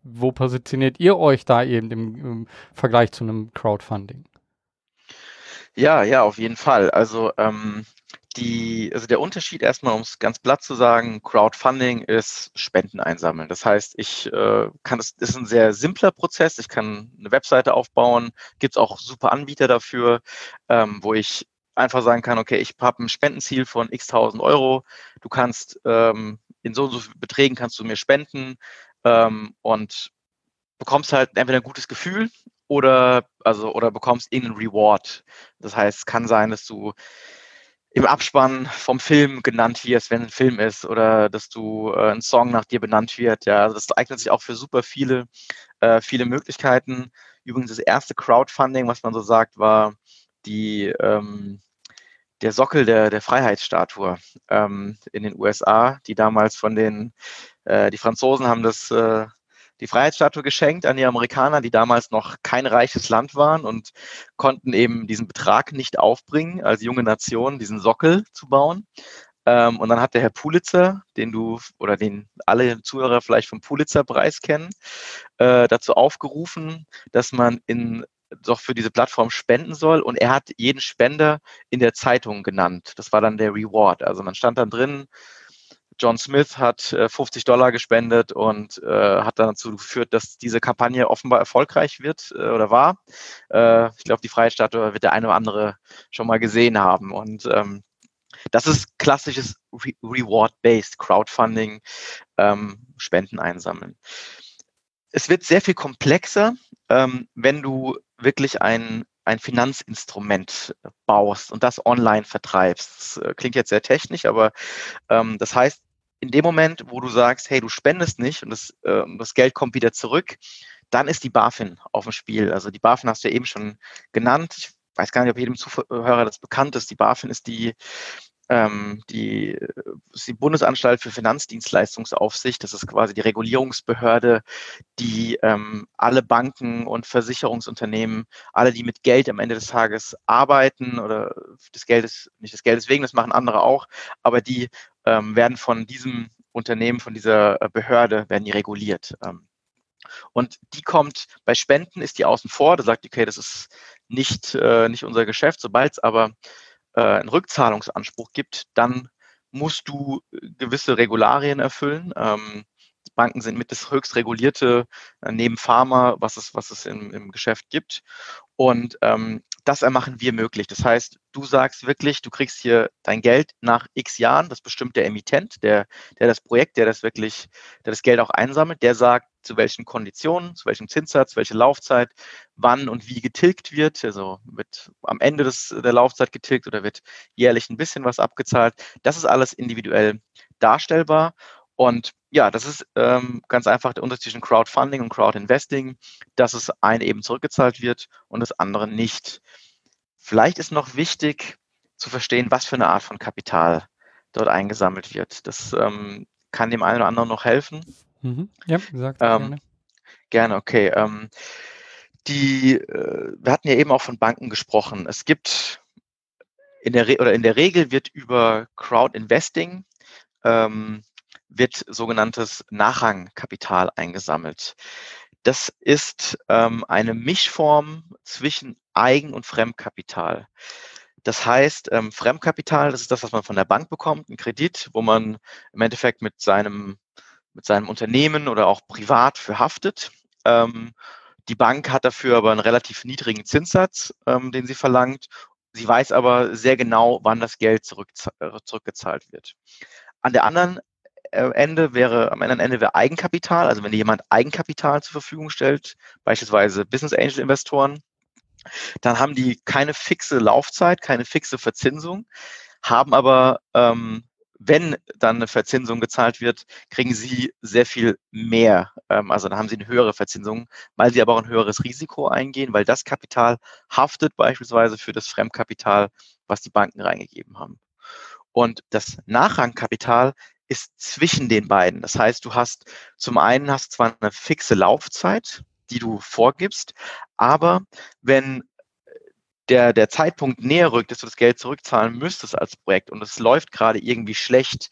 wo positioniert ihr euch da eben im, im, Vergleich zu einem Crowdfunding? Ja, ja, auf jeden Fall. Also ähm, die, also der Unterschied erstmal, um es ganz platt zu sagen, Crowdfunding ist Spenden einsammeln. Das heißt, ich äh, kann es, ist ein sehr simpler Prozess. Ich kann eine Webseite aufbauen, gibt es auch super Anbieter dafür, ähm, wo ich einfach sagen kann, okay, ich habe ein Spendenziel von x tausend Euro. Du kannst ähm, in so und so Beträgen kannst du mir spenden ähm, und bekommst halt entweder ein gutes Gefühl oder also oder bekommst irgendeinen Reward. Das heißt, es kann sein, dass du im Abspann vom Film genannt wirst, wenn ein Film ist, oder dass du äh, ein Song nach dir benannt wird. Ja, also das eignet sich auch für super viele, äh, viele Möglichkeiten. Übrigens das erste Crowdfunding, was man so sagt, war die ähm, der Sockel der, der Freiheitsstatue ähm, in den USA, die damals von den, äh, die Franzosen haben das äh, die Freiheitsstatue geschenkt an die Amerikaner, die damals noch kein reiches Land waren und konnten eben diesen Betrag nicht aufbringen, als junge Nation diesen Sockel zu bauen. Ähm, und dann hat der Herr Pulitzer, den du oder den alle Zuhörer vielleicht vom Pulitzer-Preis kennen, äh, dazu aufgerufen, dass man in doch für diese Plattform spenden soll. Und er hat jeden Spender in der Zeitung genannt. Das war dann der Reward. Also man stand dann drin, John Smith hat äh, 50 Dollar gespendet und äh, hat dann dazu geführt, dass diese Kampagne offenbar erfolgreich wird äh, oder war. Äh, ich glaube, die Freiheitsstatue wird der eine oder andere schon mal gesehen haben. Und ähm, das ist klassisches Re Reward-Based Crowdfunding, ähm, Spenden einsammeln. Es wird sehr viel komplexer, ähm, wenn du wirklich ein ein Finanzinstrument baust und das online vertreibst. Das äh, klingt jetzt sehr technisch, aber ähm, das heißt, in dem Moment, wo du sagst, hey, du spendest nicht und das, äh, das Geld kommt wieder zurück, dann ist die BaFin auf dem Spiel. Also die BaFin hast du ja eben schon genannt. Ich weiß gar nicht, ob jedem Zuhörer das bekannt ist. Die BaFin ist die ähm, die, die Bundesanstalt für Finanzdienstleistungsaufsicht, das ist quasi die Regulierungsbehörde, die ähm, alle Banken und Versicherungsunternehmen, alle, die mit Geld am Ende des Tages arbeiten oder des Geldes, nicht des Geldes wegen, das machen andere auch, aber die ähm, werden von diesem Unternehmen, von dieser äh, Behörde, werden die reguliert. Ähm, und die kommt, bei Spenden ist die außen vor, da sagt, okay, das ist nicht, äh, nicht unser Geschäft, sobald es aber äh, einen Rückzahlungsanspruch gibt, dann musst du äh, gewisse Regularien erfüllen. Ähm, Banken sind mit das höchst regulierte äh, neben Pharma, was es, was es im, im Geschäft gibt. Und ähm, das ermachen wir möglich. Das heißt, du sagst wirklich, du kriegst hier dein Geld nach x Jahren, das bestimmt der Emittent, der, der das Projekt, der das wirklich, der das Geld auch einsammelt, der sagt, zu welchen Konditionen, zu welchem Zinssatz, welche Laufzeit, wann und wie getilgt wird. Also wird am Ende des, der Laufzeit getilgt oder wird jährlich ein bisschen was abgezahlt. Das ist alles individuell darstellbar. Und ja, das ist ähm, ganz einfach der Unterschied zwischen Crowdfunding und Crowdinvesting, dass es ein eben zurückgezahlt wird und das andere nicht. Vielleicht ist noch wichtig zu verstehen, was für eine Art von Kapital dort eingesammelt wird. Das ähm, kann dem einen oder anderen noch helfen. Mhm. Ja, sag ähm, gerne. Gerne, okay. Ähm, die, äh, wir hatten ja eben auch von Banken gesprochen. Es gibt in der, Re oder in der Regel wird über Crowd-Investing ähm, wird sogenanntes Nachrangkapital eingesammelt. Das ist ähm, eine Mischform zwischen Eigen- und Fremdkapital. Das heißt, ähm, Fremdkapital, das ist das, was man von der Bank bekommt, ein Kredit, wo man im Endeffekt mit seinem, mit seinem Unternehmen oder auch privat für haftet. Ähm, die Bank hat dafür aber einen relativ niedrigen Zinssatz, ähm, den sie verlangt. Sie weiß aber sehr genau, wann das Geld zurück, äh, zurückgezahlt wird. An der anderen äh, Ende wäre, am anderen Ende wäre Eigenkapital, also wenn jemand Eigenkapital zur Verfügung stellt, beispielsweise Business Angel Investoren, dann haben die keine fixe Laufzeit, keine fixe Verzinsung, haben aber, ähm, wenn dann eine Verzinsung gezahlt wird, kriegen sie sehr viel mehr. Ähm, also dann haben sie eine höhere Verzinsung, weil sie aber auch ein höheres Risiko eingehen, weil das Kapital haftet beispielsweise für das Fremdkapital, was die Banken reingegeben haben. Und das Nachrangkapital ist zwischen den beiden. Das heißt, du hast zum einen hast zwar eine fixe Laufzeit, die du vorgibst, aber wenn der, der Zeitpunkt näher rückt, dass du das Geld zurückzahlen müsstest als Projekt und es läuft gerade irgendwie schlecht,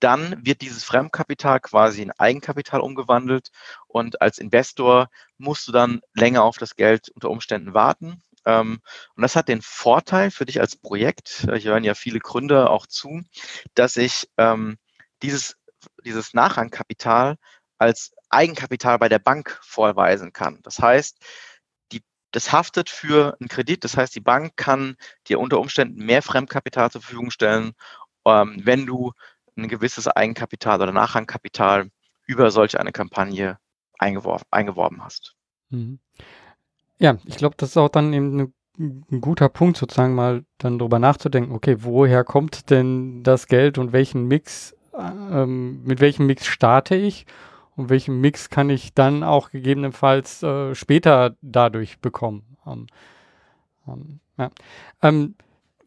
dann wird dieses Fremdkapital quasi in Eigenkapital umgewandelt und als Investor musst du dann länger auf das Geld unter Umständen warten Ähm, und das hat den Vorteil für dich als Projekt, äh, hier hören ja viele Gründer auch zu, dass ich ähm, dieses, dieses Nachrangkapital als Eigenkapital bei der Bank vorweisen kann. Das heißt, das haftet für einen Kredit. Das heißt, die Bank kann dir unter Umständen mehr Fremdkapital zur Verfügung stellen, ähm, wenn du ein gewisses Eigenkapital oder Nachrangkapital über solch eine Kampagne eingeworben hast. Mhm. Ja, ich glaube, das ist auch dann eben eine ein guter Punkt, sozusagen mal dann darüber nachzudenken, okay, woher kommt denn das Geld und welchen Mix, ähm, mit welchem Mix starte ich und welchen Mix kann ich dann auch gegebenenfalls äh, später dadurch bekommen. Ähm, ähm, ja. Ähm,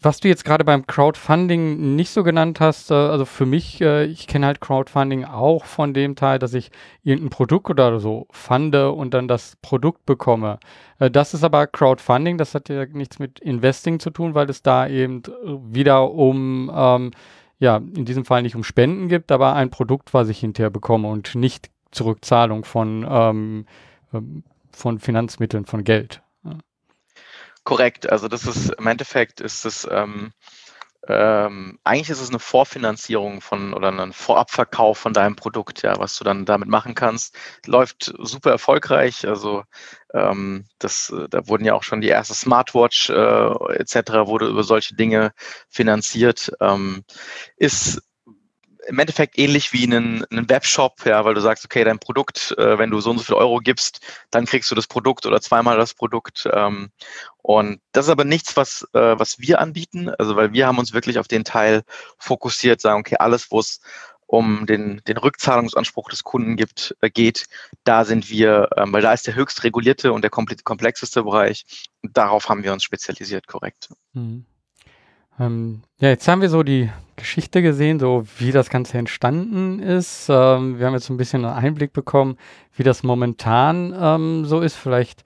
was du jetzt gerade beim Crowdfunding nicht so genannt hast, äh, also für mich, äh, ich kenne halt Crowdfunding auch von dem Teil, dass ich irgendein Produkt oder so funde und dann das Produkt bekomme. Äh, das ist aber Crowdfunding, das hat ja nichts mit Investing zu tun, weil es da eben wieder um, ähm, ja, in diesem Fall nicht um Spenden gibt, aber ein Produkt, was ich hinterher bekomme und nicht Zurückzahlung von, ähm, ähm von Finanzmitteln, von Geld. Korrekt, also das ist im Endeffekt ist es ähm, ähm, eigentlich ist es eine Vorfinanzierung von oder ein Vorabverkauf von deinem Produkt, ja, was du dann damit machen kannst. Läuft super erfolgreich. Also ähm, das, da wurden ja auch schon die erste Smartwatch äh, etc. wurde über solche Dinge finanziert. Ähm, ist im Endeffekt ähnlich wie einen, einen Webshop, ja, weil du sagst, okay, dein Produkt, äh, wenn du so und so viel Euro gibst, dann kriegst du das Produkt oder zweimal das Produkt. Ähm, und das ist aber nichts, was, äh, was wir anbieten, also weil wir haben uns wirklich auf den Teil fokussiert, sagen, okay, alles, wo es um den, den Rückzahlungsanspruch des Kunden gibt, äh, geht, da sind wir, ähm, weil da ist der höchst regulierte und der komplexeste Bereich. Und darauf haben wir uns spezialisiert, korrekt. Mhm. Ähm, ja, jetzt haben wir so die Geschichte gesehen, so wie das Ganze entstanden ist. Ähm, wir haben jetzt so ein bisschen einen Einblick bekommen, wie das momentan ähm, so ist. Vielleicht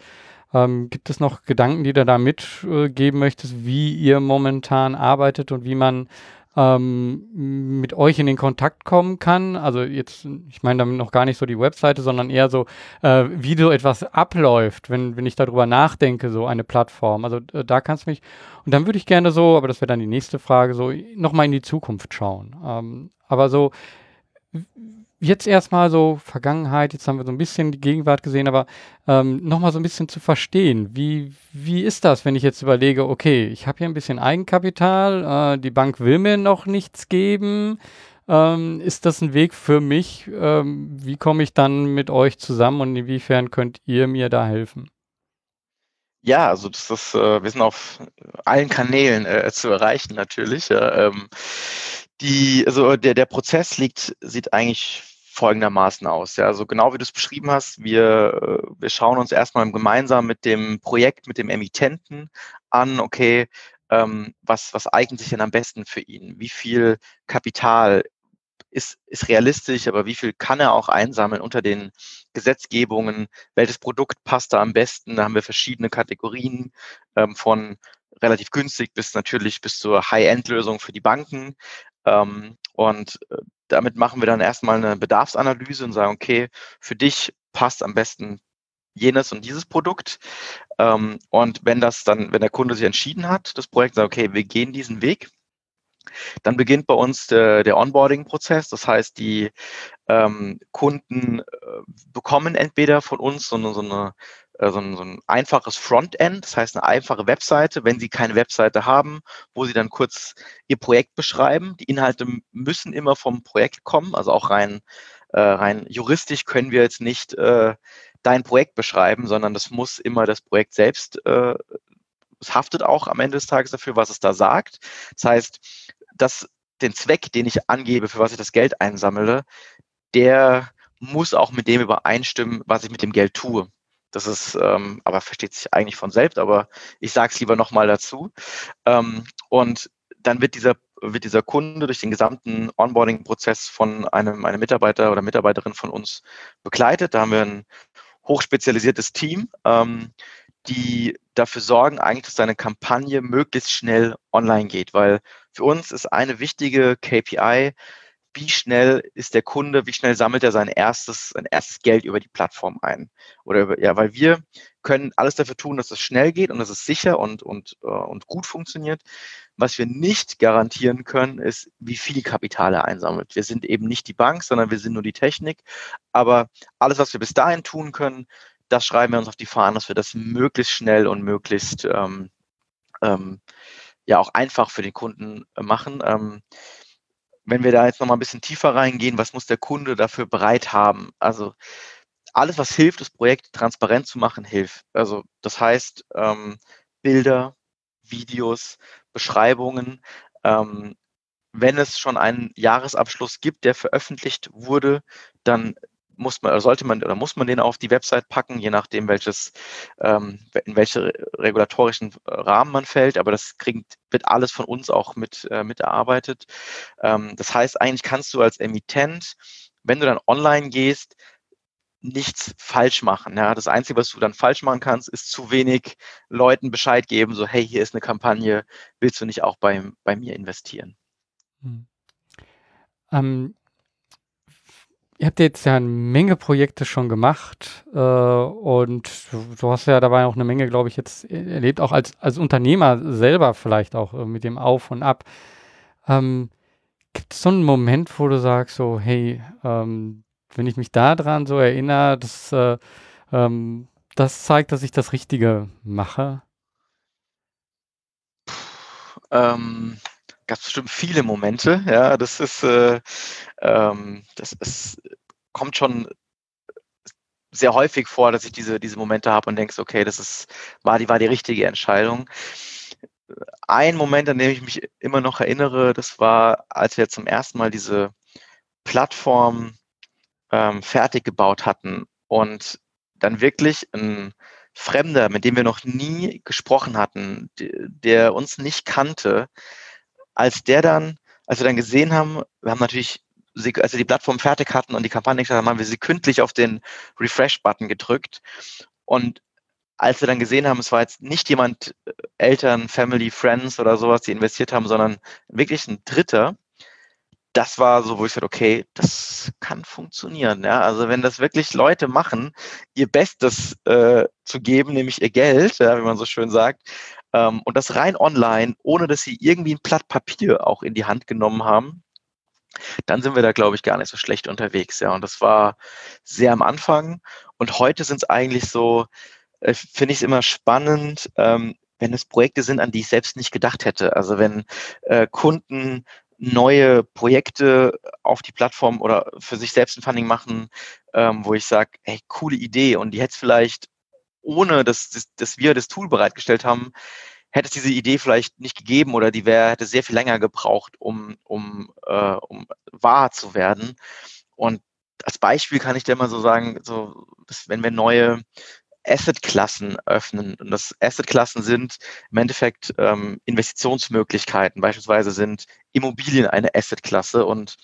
ähm, gibt es noch Gedanken, die du da mitgeben möchtest, wie ihr momentan arbeitet und wie man ähm, mit euch in den Kontakt kommen kann. Also jetzt, ich meine damit noch gar nicht so die Webseite, sondern eher so, äh, wie so etwas abläuft, wenn, wenn ich darüber nachdenke, so eine Plattform. Also äh, da kannst du mich, und dann würde ich gerne so, aber das wäre dann die nächste Frage, so nochmal in die Zukunft schauen. Ähm, aber so, jetzt erstmal so Vergangenheit, jetzt haben wir so ein bisschen die Gegenwart gesehen, aber ähm, nochmal so ein bisschen zu verstehen, wie, wie ist das, wenn ich jetzt überlege, okay, ich habe hier ein bisschen Eigenkapital, äh, die Bank will mir noch nichts geben, ähm, ist das ein Weg für mich? Ähm, wie komme ich dann mit euch zusammen und inwiefern könnt ihr mir da helfen? Ja, also das ist, äh, wir sind auf allen Kanälen äh, zu erreichen natürlich. Ja, ähm, die, also der, der Prozess liegt, sieht eigentlich folgendermaßen aus. Ja, also genau wie du es beschrieben hast, wir, äh, wir schauen uns erstmal gemeinsam mit dem Projekt, mit dem Emittenten an, okay, ähm, was, was eignet sich denn am besten für ihn? Wie viel Kapital ist, ist realistisch, aber wie viel kann er auch einsammeln unter den Gesetzgebungen? Welches Produkt passt da am besten? Da haben wir verschiedene Kategorien ähm, von relativ günstig bis natürlich bis zur High-End-Lösung für die Banken. Ähm, und äh, damit machen wir dann erstmal eine Bedarfsanalyse und sagen, okay, für dich passt am besten jenes und dieses Produkt. Ähm, und wenn das dann, wenn der Kunde sich entschieden hat, das Projekt sagt, okay, wir gehen diesen Weg, dann beginnt bei uns der, der Onboarding-Prozess. Das heißt, die ähm, Kunden äh, bekommen entweder von uns so eine, so eine äh, so ein, so ein einfaches Frontend, das heißt eine einfache Webseite, wenn Sie keine Webseite haben, wo Sie dann kurz Ihr Projekt beschreiben. Die Inhalte müssen immer vom Projekt kommen, also auch rein, äh, rein juristisch können wir jetzt nicht äh, dein Projekt beschreiben, sondern das muss immer das Projekt selbst, äh, es haftet auch am Ende des Tages dafür, was es da sagt. Das heißt, dass den Zweck, den ich angebe, für was ich das Geld einsammle, der muss auch mit dem übereinstimmen, was ich mit dem Geld tue. Das ist, ähm, aber versteht sich eigentlich von selbst, aber ich sage es lieber nochmal dazu. Ähm, und dann wird dieser, wird dieser Kunde durch den gesamten Onboarding-Prozess von einem, einem Mitarbeiter oder Mitarbeiterin von uns begleitet. Da haben wir ein hochspezialisiertes Team, ähm, die dafür sorgen eigentlich, dass deine Kampagne möglichst schnell online geht, weil für uns ist eine wichtige KPI, wie schnell ist der Kunde, wie schnell sammelt er sein erstes, sein erstes Geld über die Plattform ein. Oder über, ja, weil wir können alles dafür tun, dass es schnell geht und dass es sicher und, und, uh, und gut funktioniert. Was wir nicht garantieren können, ist, wie viel Kapital er einsammelt. Wir sind eben nicht die Bank, sondern wir sind nur die Technik. Aber alles, was wir bis dahin tun können, das schreiben wir uns auf die Fahnen, dass wir das möglichst schnell und möglichst ähm, ähm, ja auch einfach für den Kunden äh, machen. Ähm, wenn wir da jetzt nochmal ein bisschen tiefer reingehen, was muss der Kunde dafür bereit haben? Also alles, was hilft, das Projekt transparent zu machen, hilft. Also das heißt, ähm, Bilder, Videos, Beschreibungen. Ähm, wenn es schon einen Jahresabschluss gibt, der veröffentlicht wurde, dann muss man, sollte man oder muss man den auf die Website packen, je nachdem, welches, ähm, in welche regulatorischen äh, Rahmen man fällt. Aber das kriegt, wird alles von uns auch mit äh, miterarbeitet. Ähm, das heißt, eigentlich kannst du als Emittent, wenn du dann online gehst, nichts falsch machen. Ja, das Einzige, was du dann falsch machen kannst, ist zu wenig Leuten Bescheid geben, so hey, hier ist eine Kampagne, willst du nicht auch bei, bei mir investieren? Hm. Ähm, Ihr habt jetzt ja eine Menge Projekte schon gemacht äh, und du, hast ja dabei auch eine Menge, glaube ich, jetzt erlebt, auch als, als Unternehmer selber vielleicht auch äh, mit dem Auf und Ab. Ähm, Gibt es so einen Moment, wo du sagst, so, hey, ähm, wenn ich mich daran so erinnere, das, äh, ähm, das zeigt, dass ich das Richtige mache? Ähm, gab es bestimmt viele Momente. Ja, das ist, äh, ähm, das ist, kommt schon sehr häufig vor, dass ich diese, diese Momente habe und denke, okay, das ist, war die, war die richtige Entscheidung. Ein Moment, an dem ich mich immer noch erinnere, das war, als wir zum ersten Mal diese Plattform ähm, fertig gebaut hatten und dann wirklich ein Fremder, mit dem wir noch nie gesprochen hatten, der uns nicht kannte, als der dann, als wir dann gesehen haben, wir haben natürlich, als wir die Plattform fertig hatten und die Kampagne gestartet haben, haben wir sekündlich auf den Refresh-Button gedrückt. Und als wir dann gesehen haben, es war jetzt nicht jemand, äh, Eltern, Family, Friends oder sowas, die investiert haben, sondern wirklich ein Dritter, das war so, wo ich sagte, okay, das kann funktionieren. Ja? Also wenn das wirklich Leute machen, ihr Bestes äh, zu geben, nämlich ihr Geld, ja, wie man so schön sagt, ähm, und das rein online, ohne dass sie irgendwie ein Blatt Papier auch in die Hand genommen haben, dann sind wir da, glaube ich, gar nicht so schlecht unterwegs. Ja, und das war sehr am Anfang. Und heute sind es eigentlich so, äh, finde ich es immer spannend, ähm, wenn es Projekte sind, an die ich selbst nicht gedacht hätte. Also wenn äh, Kunden neue Projekte auf die Plattform oder für sich selbst ein Funding machen, ähm, wo ich sage, hey, coole Idee und die hätte es vielleicht ohne dass, dass, dass wir das Tool bereitgestellt haben, hätte es diese Idee vielleicht nicht gegeben oder die wäre, hätte sehr viel länger gebraucht, um, um, äh, um wahr zu werden. Und als Beispiel kann ich dir mal so sagen, so, wenn wir neue Asset-Klassen öffnen, und das Asset-Klassen sind im Endeffekt ähm, Investitionsmöglichkeiten, beispielsweise sind Immobilien eine Asset-Klasse und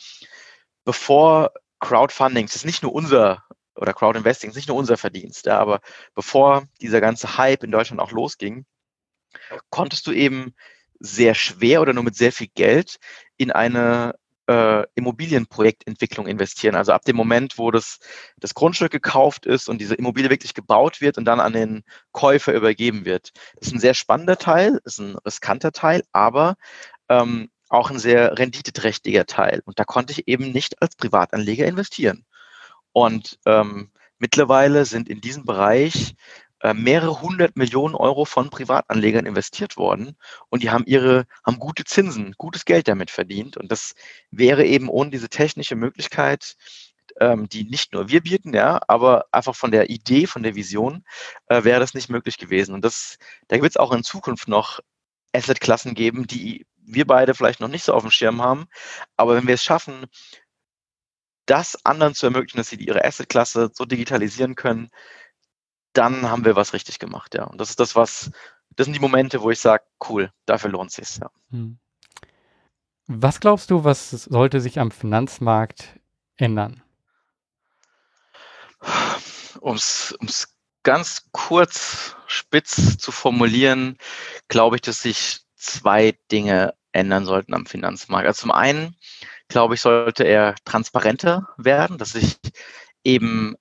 bevor Crowdfunding, das ist nicht nur unser oder Crowdinvesting ist nicht nur unser Verdienst, ja, aber bevor dieser ganze Hype in Deutschland auch losging, konntest du eben sehr schwer oder nur mit sehr viel Geld in eine äh, Immobilienprojektentwicklung investieren. Also ab dem Moment, wo das, das Grundstück gekauft ist und diese Immobilie wirklich gebaut wird und dann an den Käufer übergeben wird. Das ist ein sehr spannender Teil, ist ein riskanter Teil, aber ähm, auch ein sehr renditeträchtiger Teil. Und da konnte ich eben nicht als Privatanleger investieren. Und ähm, mittlerweile sind in diesem Bereich äh, mehrere hundert Millionen Euro von Privatanlegern investiert worden und die haben ihre, haben gute Zinsen, gutes Geld damit verdient. Und das wäre eben ohne diese technische Möglichkeit, ähm, die nicht nur wir bieten, ja, aber einfach von der Idee, von der Vision, äh, wäre das nicht möglich gewesen. Und das, da wird es auch in Zukunft noch Assetklassen geben, die wir beide vielleicht noch nicht so auf dem Schirm haben. Aber wenn wir es schaffen, das anderen zu ermöglichen, dass sie ihre Assetklasse so digitalisieren können, dann haben wir was richtig gemacht, ja. Und das ist das, was, das sind die Momente, wo ich sage, cool, dafür lohnt es sich, ja. Hm. Was glaubst du, was sollte sich am Finanzmarkt ändern? Um es ganz kurz spitz zu formulieren, glaube ich, dass sich zwei Dinge ändern sollten am Finanzmarkt. Also zum einen glaube ich, sollte er transparenter werden, dass ich eben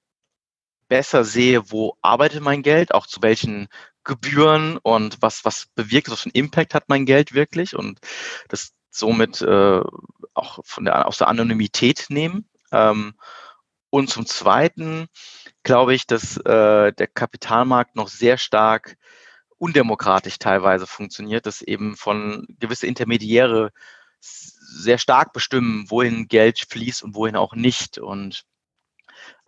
besser sehe, wo arbeitet mein Geld, auch zu welchen Gebühren und was, was bewirkt, was für einen Impact hat mein Geld wirklich und das somit äh, auch von der, aus der Anonymität nehmen. Ähm, und zum Zweiten glaube ich, dass äh, der Kapitalmarkt noch sehr stark undemokratisch teilweise funktioniert, dass eben von gewisse Intermediäre sehr stark bestimmen, wohin Geld fließt und wohin auch nicht. Und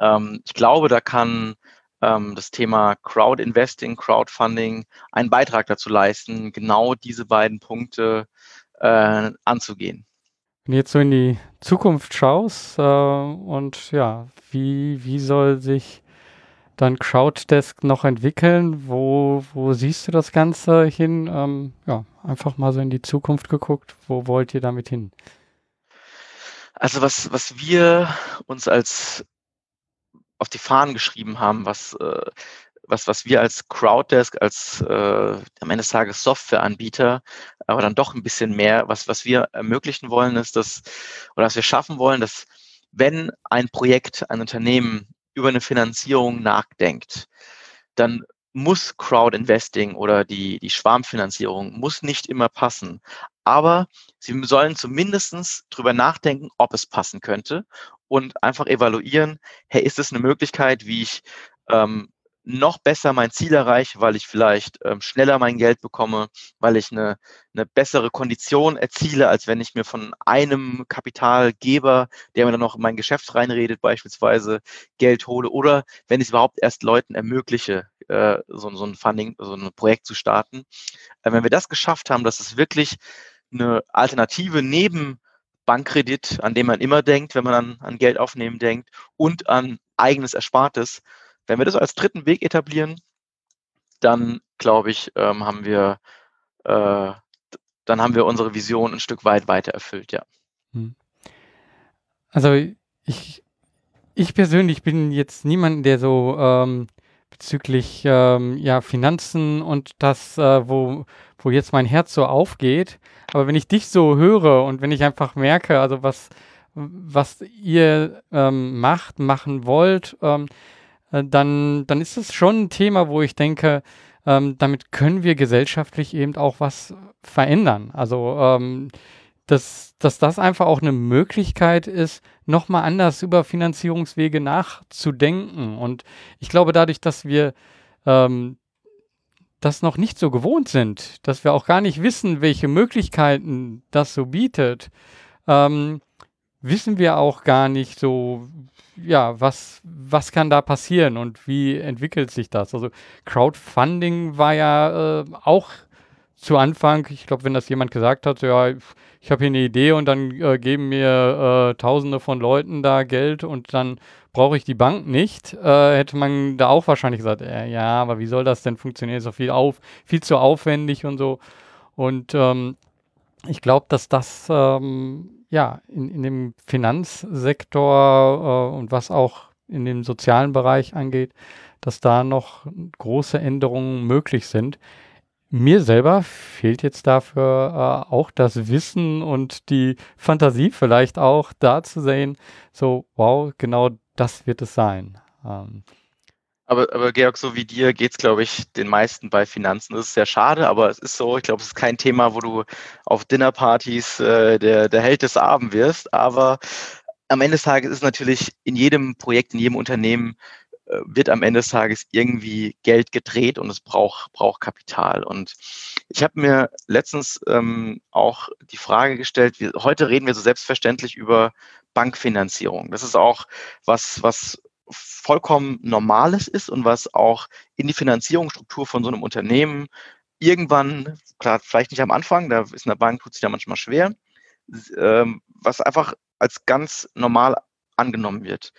ähm, ich glaube, da kann ähm, das Thema Crowd Investing, Crowdfunding einen Beitrag dazu leisten, genau diese beiden Punkte äh, anzugehen. Wenn du jetzt so in die Zukunft schaust äh, und ja, wie, wie soll sich dann Crowddesk noch entwickeln? Wo, wo siehst du das Ganze hin? Ähm, ja, einfach mal so in die Zukunft geguckt. Wo wollt ihr damit hin? Also was, was wir uns als auf die Fahnen geschrieben haben, was, äh, was, was wir als Crowddesk, als äh, am Ende des Tages Softwareanbieter, aber dann doch ein bisschen mehr, was, was wir ermöglichen wollen, ist, dass, oder was wir schaffen wollen, dass wenn ein Projekt, ein Unternehmen über eine Finanzierung nachdenkt, dann muss Crowd-Investing oder die, die Schwarmfinanzierung muss nicht immer passen. Aber Sie sollen zumindest drüber nachdenken, ob es passen könnte und einfach evaluieren, hey, ist es eine Möglichkeit, wie ich ähm, noch besser mein Ziel erreiche, weil ich vielleicht ähm, schneller mein Geld bekomme, weil ich eine, eine bessere Kondition erziele, als wenn ich mir von einem Kapitalgeber, der mir dann noch in mein Geschäft reinredet, beispielsweise Geld hole oder wenn ich es überhaupt erst Leuten ermögliche, äh, so, so ein Funding, so ein Projekt zu starten. Äh, wenn wir das geschafft haben, dass es wirklich eine Alternative neben Bankkredit, an dem man immer denkt, wenn man an, an Geld aufnehmen denkt und an eigenes Erspartes, wenn wir das als dritten Weg etablieren, dann glaube ich, ähm, haben wir, äh, dann haben wir unsere Vision ein Stück weit weiter erfüllt, ja. Hm. Also ich, ich persönlich bin jetzt niemand, der so ähm, bezüglich ähm, ja, Finanzen und das, äh, wo, wo jetzt mein Herz so aufgeht. Aber wenn ich dich so höre und wenn ich einfach merke, also was, was ihr ähm, macht, machen wollt, ähm, äh, dann, dann ist es schon ein Thema, wo ich denke, ähm, damit können wir gesellschaftlich eben auch was verändern. Also, ähm, dass, dass das einfach auch eine Möglichkeit ist, nochmal anders über Finanzierungswege nachzudenken. Und ich glaube, dadurch, dass wir ähm, das noch nicht so gewohnt sind, dass wir auch gar nicht wissen, welche Möglichkeiten das so bietet, ähm, wissen wir auch gar nicht so, ja, was, was kann da passieren und wie entwickelt sich das? Also Crowdfunding war ja äh, auch zu Anfang, ich glaube, wenn das jemand gesagt hat, ja, ich habe hier eine Idee und dann äh, geben mir äh, Tausende von Leuten da Geld und dann brauche ich die Bank nicht, äh, hätte man da auch wahrscheinlich gesagt, äh, ja, aber wie soll das denn funktionieren? Ist doch viel, auf, viel zu aufwendig und so. Und ähm, ich glaube, dass das ähm, ja, in, in dem Finanzsektor äh, und was auch in dem sozialen Bereich angeht, dass da noch große Änderungen möglich sind. Mir selber fehlt jetzt dafür äh, auch das Wissen und die Fantasie vielleicht auch da zu sehen, so, wow, genau das wird es sein. Ähm, aber, aber Georg, so wie dir geht es, glaube ich, den meisten bei Finanzen. Das ist sehr schade, aber es ist so, ich glaube, es ist kein Thema, wo du auf Dinnerpartys äh, der, der Held des Abends wirst. Aber am Ende des Tages ist natürlich in jedem Projekt, in jedem Unternehmen wird am Ende des Tages irgendwie Geld gedreht und es braucht, braucht Kapital. Und ich habe mir letztens ähm, auch die Frage gestellt, wir, heute reden wir so selbstverständlich über Bankfinanzierung. Das ist auch was, was vollkommen Normales ist und was auch in die Finanzierungsstruktur von so einem Unternehmen irgendwann, klar, vielleicht nicht am Anfang, da ist eine Bank, tut sich da manchmal schwer, ähm, was einfach als ganz normal angenommen wird.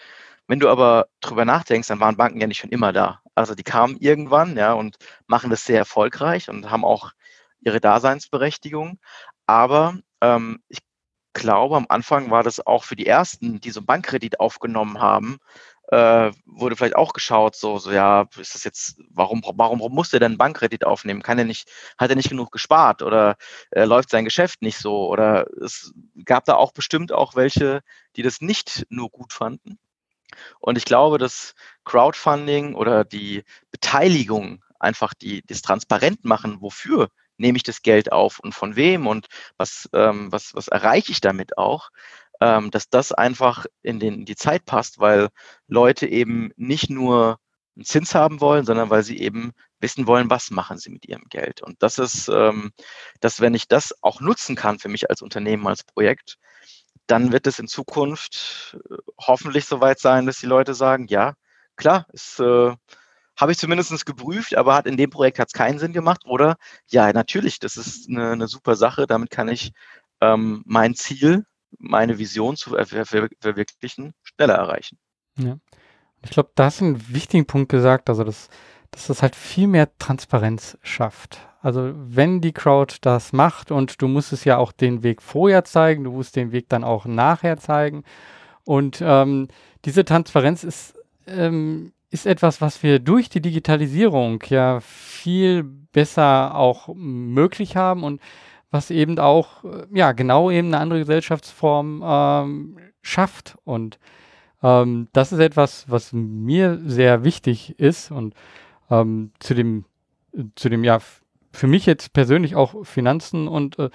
Wenn du aber drüber nachdenkst, dann waren Banken ja nicht schon immer da. Also die kamen irgendwann, ja, und machen das sehr erfolgreich und haben auch ihre Daseinsberechtigung. Aber ähm, ich glaube, am Anfang war das auch für die ersten, die so einen Bankkredit aufgenommen haben, äh, wurde vielleicht auch geschaut, so, so ja, ist das jetzt, warum, warum, warum muss der denn einen Bankkredit aufnehmen? Kann er nicht, hat er nicht genug gespart oder äh, läuft sein Geschäft nicht so? Oder es gab da auch bestimmt auch welche, die das nicht nur gut fanden. Und ich glaube, dass Crowdfunding oder die Beteiligung einfach die, das transparent machen, wofür nehme ich das Geld auf und von wem und was, ähm, was, was erreiche ich damit auch, ähm, dass das einfach in, den, in die Zeit passt, weil Leute eben nicht nur einen Zins haben wollen, sondern weil sie eben wissen wollen, was machen sie mit ihrem Geld. Und das ist, ähm, dass wenn ich das auch nutzen kann für mich als Unternehmen, als Projekt, dann wird es in Zukunft äh, hoffentlich soweit sein, dass die Leute sagen, ja, klar, ist, äh, habe ich zumindest geprüft, aber hat in dem Projekt hat es keinen Sinn gemacht. Oder ja, natürlich, das ist eine, eine super Sache, damit kann ich ähm, mein Ziel meine Vision zu verwirklichen, schneller erreichen. Ja. Ich glaube, da hast du einen wichtigen Punkt gesagt, also dass, dass das halt viel mehr Transparenz schafft. Also wenn die Crowd das macht und du musst es ja auch den Weg vorher zeigen, du musst den Weg dann auch nachher zeigen. Und ähm, diese Transparenz ist, ähm, ist etwas, was wir durch die Digitalisierung ja viel besser auch möglich haben und was eben auch, äh, ja, genau eben eine andere Gesellschaftsform ähm, schafft. Und ähm, das ist etwas, was mir sehr wichtig ist und ähm, zu dem, zu dem, ja, für mich jetzt persönlich auch Finanzen und äh,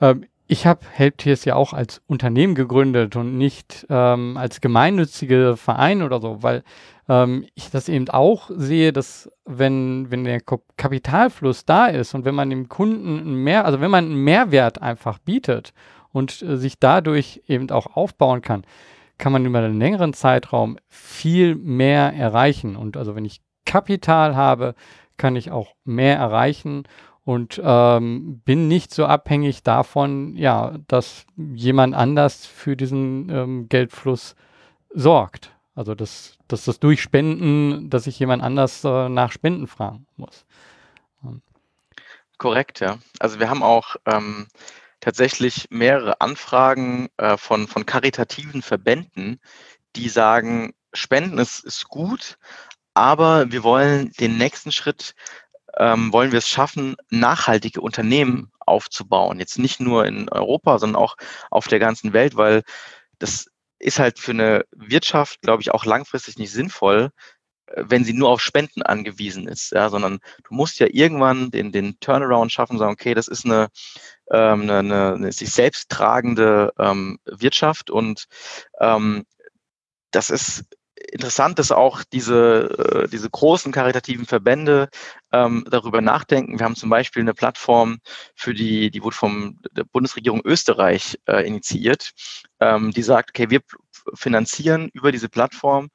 äh, ich habe Helptiers ja auch als Unternehmen gegründet und nicht ähm, als gemeinnützige Verein oder so, weil ähm, ich das eben auch sehe, dass wenn, wenn der Kapitalfluss da ist und wenn man dem Kunden mehr, also wenn man einen Mehrwert einfach bietet und äh, sich dadurch eben auch aufbauen kann, kann man über einen längeren Zeitraum viel mehr erreichen. Und also wenn ich Kapital habe, kann ich auch mehr erreichen und ähm, bin nicht so abhängig davon, ja, dass jemand anders für diesen ähm, Geldfluss sorgt. Also dass, dass das durch Spenden, dass ich jemand anders äh, nach Spenden fragen muss. Korrekt, ja. Also wir haben auch ähm, tatsächlich mehrere Anfragen äh, von, von karitativen Verbänden, die sagen, Spenden ist, ist gut, aber wir wollen den nächsten Schritt, ähm, wollen wir es schaffen, nachhaltige Unternehmen aufzubauen. Jetzt nicht nur in Europa, sondern auch auf der ganzen Welt, weil das ist halt für eine Wirtschaft, glaube ich, auch langfristig nicht sinnvoll, äh, wenn sie nur auf Spenden angewiesen ist, ja, sondern du musst ja irgendwann den, den Turnaround schaffen, sagen, okay, das ist eine, ähm, eine, eine, eine sich selbst tragende ähm, Wirtschaft und ähm, das ist interessant, dass auch diese, äh, diese großen karitativen Verbände ähm, darüber nachdenken. Wir haben zum Beispiel eine Plattform für die, die wurde vom der Bundesregierung Österreich äh, initiiert, ähm, die sagt, okay, wir finanzieren über diese Plattform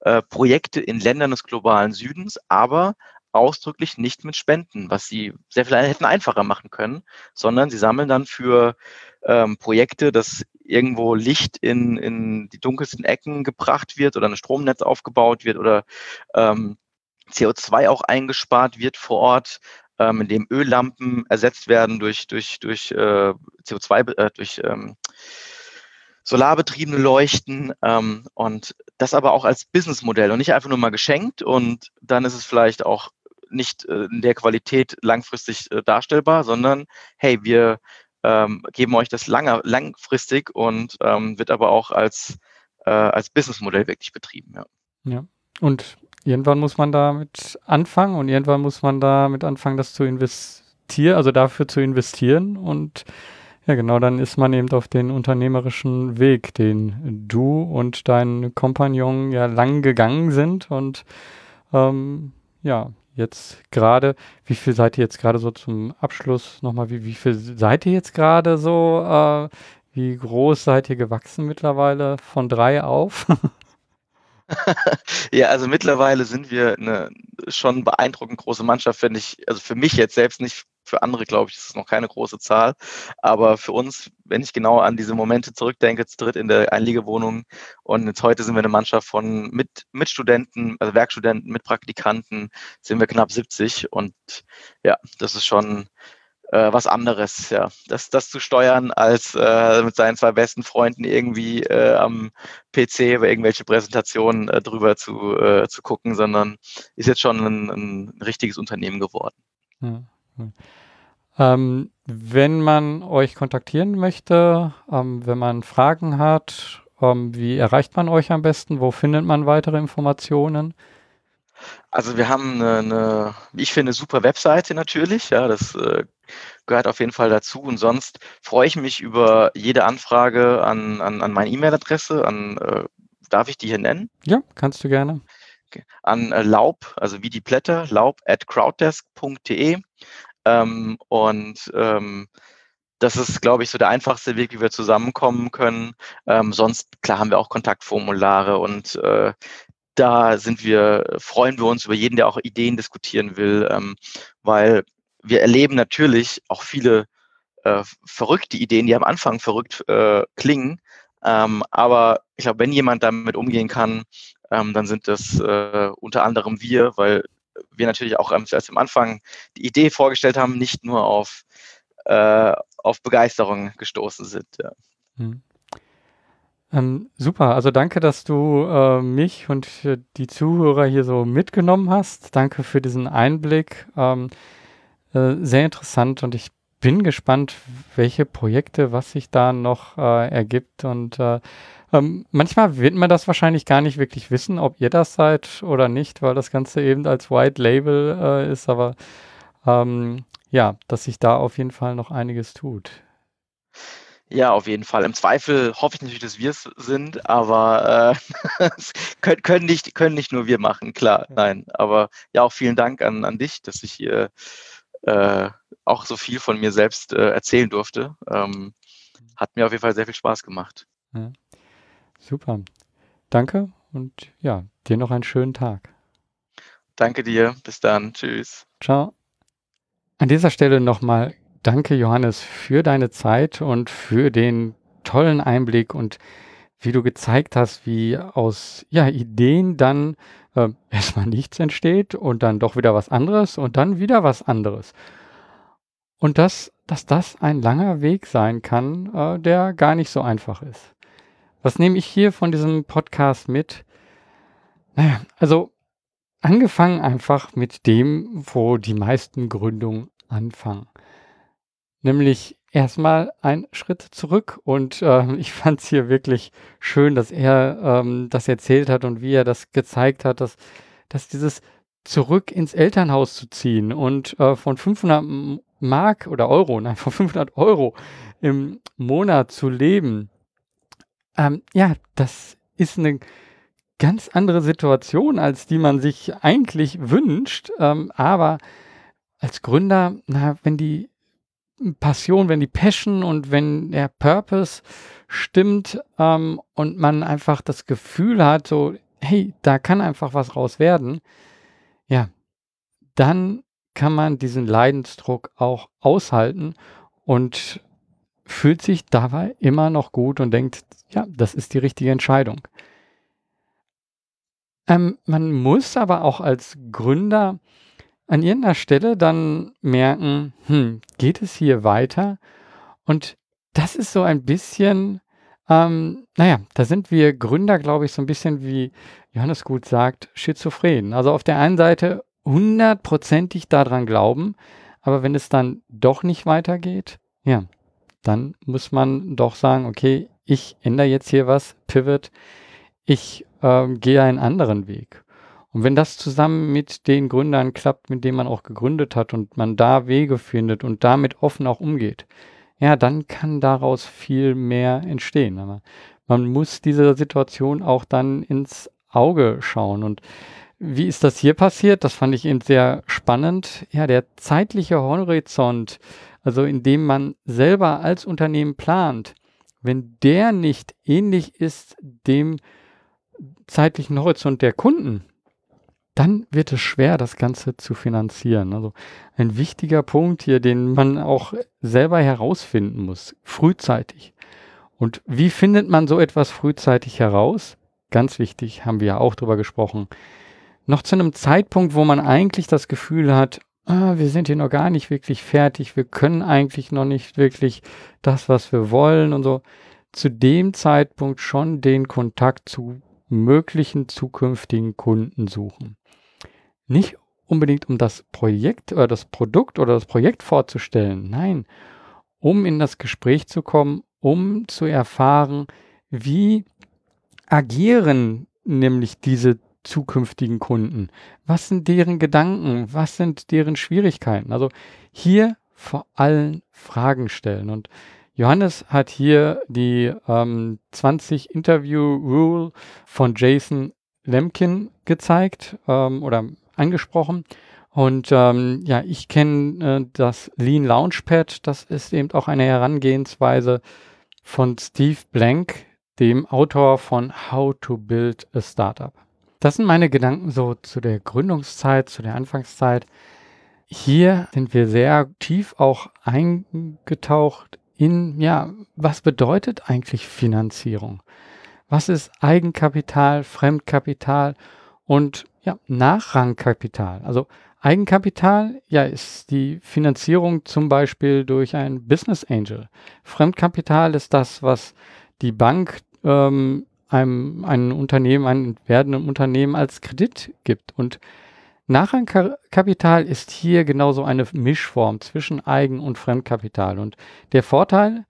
äh, Projekte in Ländern des globalen Südens, aber ausdrücklich nicht mit Spenden, was sie sehr viel hätten einfacher machen können, sondern sie sammeln dann für ähm, Projekte, dass irgendwo Licht in, in die dunkelsten Ecken gebracht wird oder ein Stromnetz aufgebaut wird oder ähm, CO2 auch eingespart wird vor Ort, ähm, indem Öllampen ersetzt werden durch, durch, durch äh, CO2, äh, durch ähm, solarbetriebene Leuchten ähm, und das aber auch als Businessmodell und nicht einfach nur mal geschenkt und dann ist es vielleicht auch nicht äh, in der Qualität langfristig äh, darstellbar, sondern hey, wir ähm, geben euch das lange, langfristig und ähm, wird aber auch als, äh, als Businessmodell wirklich betrieben. Ja. ja. Und irgendwann muss man damit anfangen und irgendwann muss man damit anfangen, das zu investieren, also dafür zu investieren und ja, genau, dann ist man eben auf den unternehmerischen Weg, den du und dein Kompagnon ja lang gegangen sind und ähm, ja, jetzt gerade, wie viel seid ihr jetzt gerade so zum Abschluss nochmal, wie, wie viel seid ihr jetzt gerade so? Äh, wie groß seid ihr gewachsen mittlerweile von drei auf? ja, also mittlerweile sind wir eine schon beeindruckend große Mannschaft, finde ich, also für mich jetzt selbst nicht für andere, glaube ich, ist es noch keine große Zahl. Aber für uns, wenn ich genau an diese Momente zurückdenke, zu dritt in der Einliegewohnung und jetzt heute sind wir eine Mannschaft von mit, mit Studenten, also Werkstudenten, mit Praktikanten, sind wir knapp 70 und ja, das ist schon äh, was anderes, ja. Das, das zu steuern, als äh, mit seinen zwei besten Freunden irgendwie äh, am PC über irgendwelche Präsentationen äh, drüber zu, äh, zu gucken, sondern ist jetzt schon ein, ein richtiges Unternehmen geworden. Ja. Ähm, wenn man euch kontaktieren möchte, ähm, wenn man Fragen hat, ähm, wie erreicht man euch am besten? Wo findet man weitere Informationen? Also wir haben eine, eine wie ich finde, super Webseite natürlich. Ja, das äh, gehört auf jeden Fall dazu. Und sonst freue ich mich über jede Anfrage an, an, an meine E-Mail-Adresse. An äh, darf ich die hier nennen? Ja, kannst du gerne. Okay. An äh, Laub, also wie die Blätter, laub at crowddesk.de. Ähm, und ähm, das ist, glaube ich, so der einfachste Weg, wie wir zusammenkommen können. Ähm, sonst, klar, haben wir auch Kontaktformulare und äh, da sind wir, freuen wir uns über jeden, der auch Ideen diskutieren will, ähm, weil wir erleben natürlich auch viele äh, verrückte Ideen, die am Anfang verrückt äh, klingen. Ähm, aber ich glaube, wenn jemand damit umgehen kann, ähm, dann sind das äh, unter anderem wir, weil wir natürlich auch als am Anfang die Idee vorgestellt haben, nicht nur auf, äh, auf Begeisterung gestoßen sind. Ja. Hm. Ähm, super, also danke, dass du äh, mich und die Zuhörer hier so mitgenommen hast. Danke für diesen Einblick. Ähm, äh, sehr interessant und ich bin gespannt, welche Projekte, was sich da noch äh, ergibt. Und äh, ähm, manchmal wird man das wahrscheinlich gar nicht wirklich wissen, ob ihr das seid oder nicht, weil das Ganze eben als White Label äh, ist. Aber ähm, ja, dass sich da auf jeden Fall noch einiges tut. Ja, auf jeden Fall. Im Zweifel hoffe ich natürlich, dass wir es sind, aber äh, können, können, nicht, können nicht nur wir machen, klar, nein. Aber ja, auch vielen Dank an, an dich, dass ich hier äh, auch so viel von mir selbst äh, erzählen durfte. Ähm, hat mir auf jeden Fall sehr viel Spaß gemacht. Ja. Super. Danke und ja, dir noch einen schönen Tag. Danke dir. Bis dann. Tschüss. Ciao. An dieser Stelle nochmal danke, Johannes, für deine Zeit und für den tollen Einblick und wie du gezeigt hast, wie aus ja, Ideen dann äh, erstmal nichts entsteht und dann doch wieder was anderes und dann wieder was anderes. Und das, dass das ein langer Weg sein kann, äh, der gar nicht so einfach ist. Was nehme ich hier von diesem Podcast mit? Naja, also angefangen einfach mit dem, wo die meisten Gründungen anfangen nämlich erstmal einen Schritt zurück. Und äh, ich fand es hier wirklich schön, dass er ähm, das erzählt hat und wie er das gezeigt hat, dass, dass dieses zurück ins Elternhaus zu ziehen und äh, von 500 Mark oder Euro, nein, von 500 Euro im Monat zu leben, ähm, ja, das ist eine ganz andere Situation, als die man sich eigentlich wünscht. Ähm, aber als Gründer, na, wenn die Passion, wenn die Passion und wenn der Purpose stimmt ähm, und man einfach das Gefühl hat, so, hey, da kann einfach was raus werden, ja, dann kann man diesen Leidensdruck auch aushalten und fühlt sich dabei immer noch gut und denkt, ja, das ist die richtige Entscheidung. Ähm, man muss aber auch als Gründer an irgendeiner Stelle dann merken, hm, geht es hier weiter? Und das ist so ein bisschen, ähm, naja, da sind wir Gründer, glaube ich, so ein bisschen wie Johannes gut sagt, schizophren. Also auf der einen Seite hundertprozentig daran glauben, aber wenn es dann doch nicht weitergeht, ja, dann muss man doch sagen, okay, ich ändere jetzt hier was, pivot, ich äh, gehe einen anderen Weg. Und wenn das zusammen mit den Gründern klappt, mit denen man auch gegründet hat und man da Wege findet und damit offen auch umgeht, ja, dann kann daraus viel mehr entstehen. Aber man muss dieser Situation auch dann ins Auge schauen. Und wie ist das hier passiert? Das fand ich eben sehr spannend. Ja, der zeitliche Horizont, also in dem man selber als Unternehmen plant, wenn der nicht ähnlich ist dem zeitlichen Horizont der Kunden, dann wird es schwer, das Ganze zu finanzieren. Also ein wichtiger Punkt hier, den man auch selber herausfinden muss, frühzeitig. Und wie findet man so etwas frühzeitig heraus? Ganz wichtig, haben wir ja auch drüber gesprochen. Noch zu einem Zeitpunkt, wo man eigentlich das Gefühl hat, ah, wir sind hier noch gar nicht wirklich fertig, wir können eigentlich noch nicht wirklich das, was wir wollen und so, zu dem Zeitpunkt schon den Kontakt zu möglichen zukünftigen Kunden suchen. Nicht unbedingt um das Projekt oder das Produkt oder das Projekt vorzustellen, nein, um in das Gespräch zu kommen, um zu erfahren, wie agieren nämlich diese zukünftigen Kunden? Was sind deren Gedanken? Was sind deren Schwierigkeiten? Also hier vor allem Fragen stellen. Und Johannes hat hier die ähm, 20 Interview Rule von Jason Lemkin gezeigt ähm, oder angesprochen. Und ähm, ja, ich kenne äh, das Lean Launchpad. Das ist eben auch eine Herangehensweise von Steve Blank, dem Autor von How to Build a Startup. Das sind meine Gedanken so zu der Gründungszeit, zu der Anfangszeit. Hier sind wir sehr tief auch eingetaucht in, ja, was bedeutet eigentlich Finanzierung? Was ist Eigenkapital, Fremdkapital und ja, Nachrangkapital? Also Eigenkapital, ja, ist die Finanzierung zum Beispiel durch ein Business Angel. Fremdkapital ist das, was die Bank ähm, einem, einem Unternehmen, einem werdenden Unternehmen als Kredit gibt. Und Nachrangkapital ist hier genauso eine Mischform zwischen Eigen- und Fremdkapital. Und der Vorteil,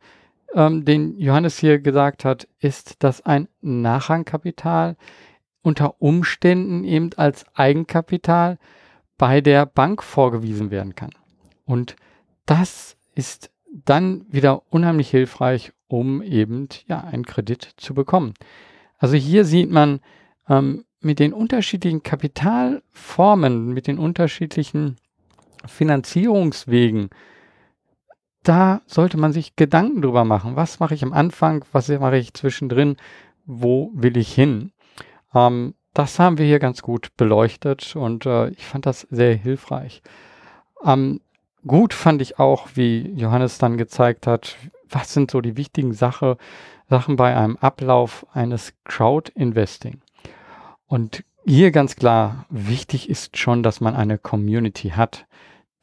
ähm, den Johannes hier gesagt hat, ist, dass ein Nachrangkapital unter Umständen eben als Eigenkapital bei der Bank vorgewiesen werden kann. Und das ist dann wieder unheimlich hilfreich, um eben ja einen Kredit zu bekommen. Also hier sieht man ähm, mit den unterschiedlichen Kapitalformen, mit den unterschiedlichen Finanzierungswegen, da sollte man sich Gedanken drüber machen. Was mache ich am Anfang? Was mache ich zwischendrin? Wo will ich hin? Ähm, das haben wir hier ganz gut beleuchtet und äh, ich fand das sehr hilfreich. Ähm, gut fand ich auch, wie Johannes dann gezeigt hat, was sind so die wichtigen Sache, Sachen bei einem Ablauf eines Crowd-Investing. Und hier ganz klar, wichtig ist schon, dass man eine Community hat,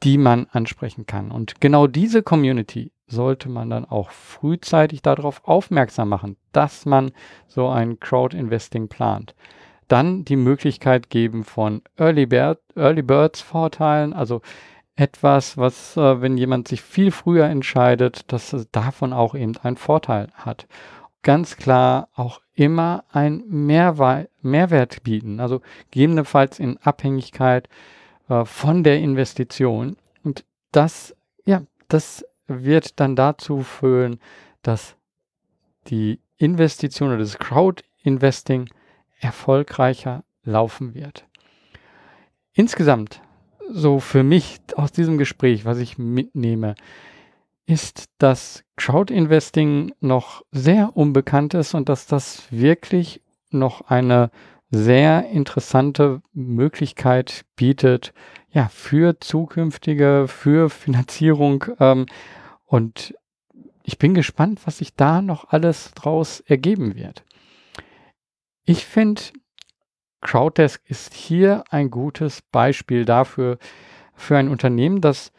die man ansprechen kann. Und genau diese Community sollte man dann auch frühzeitig darauf aufmerksam machen, dass man so ein Crowd-Investing plant. Dann die Möglichkeit geben von Early, Bird, Early Birds Vorteilen, also etwas, was, äh, wenn jemand sich viel früher entscheidet, dass es davon auch eben einen Vorteil hat ganz klar auch immer ein Mehrwe Mehrwert bieten, also gegebenenfalls in Abhängigkeit äh, von der Investition. Und das, ja, das wird dann dazu führen, dass die Investition oder das Crowd-Investing erfolgreicher laufen wird. Insgesamt, so für mich aus diesem Gespräch, was ich mitnehme, ist, dass Crowd-Investing noch sehr unbekannt ist und dass das wirklich noch eine sehr interessante Möglichkeit bietet, ja, für zukünftige, für Finanzierung. Ähm, und ich bin gespannt, was sich da noch alles draus ergeben wird. Ich finde, Crowddesk ist hier ein gutes Beispiel dafür, für ein Unternehmen, das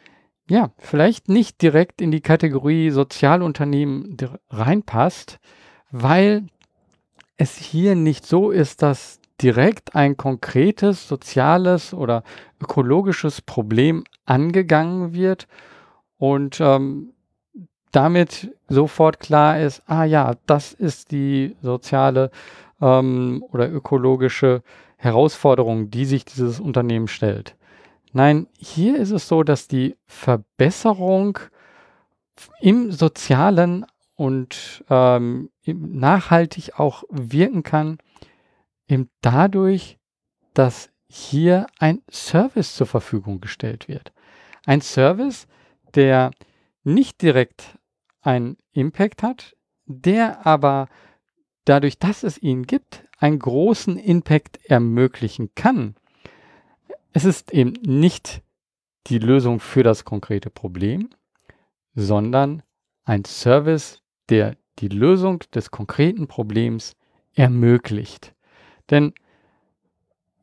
ja, vielleicht nicht direkt in die Kategorie Sozialunternehmen reinpasst, weil es hier nicht so ist, dass direkt ein konkretes soziales oder ökologisches Problem angegangen wird und ähm, damit sofort klar ist, ah ja, das ist die soziale ähm, oder ökologische Herausforderung, die sich dieses Unternehmen stellt. Nein, hier ist es so, dass die Verbesserung im Sozialen und ähm, nachhaltig auch wirken kann, eben dadurch, dass hier ein Service zur Verfügung gestellt wird. Ein Service, der nicht direkt einen Impact hat, der aber dadurch, dass es ihn gibt, einen großen Impact ermöglichen kann. Es ist eben nicht die Lösung für das konkrete Problem, sondern ein Service, der die Lösung des konkreten Problems ermöglicht. Denn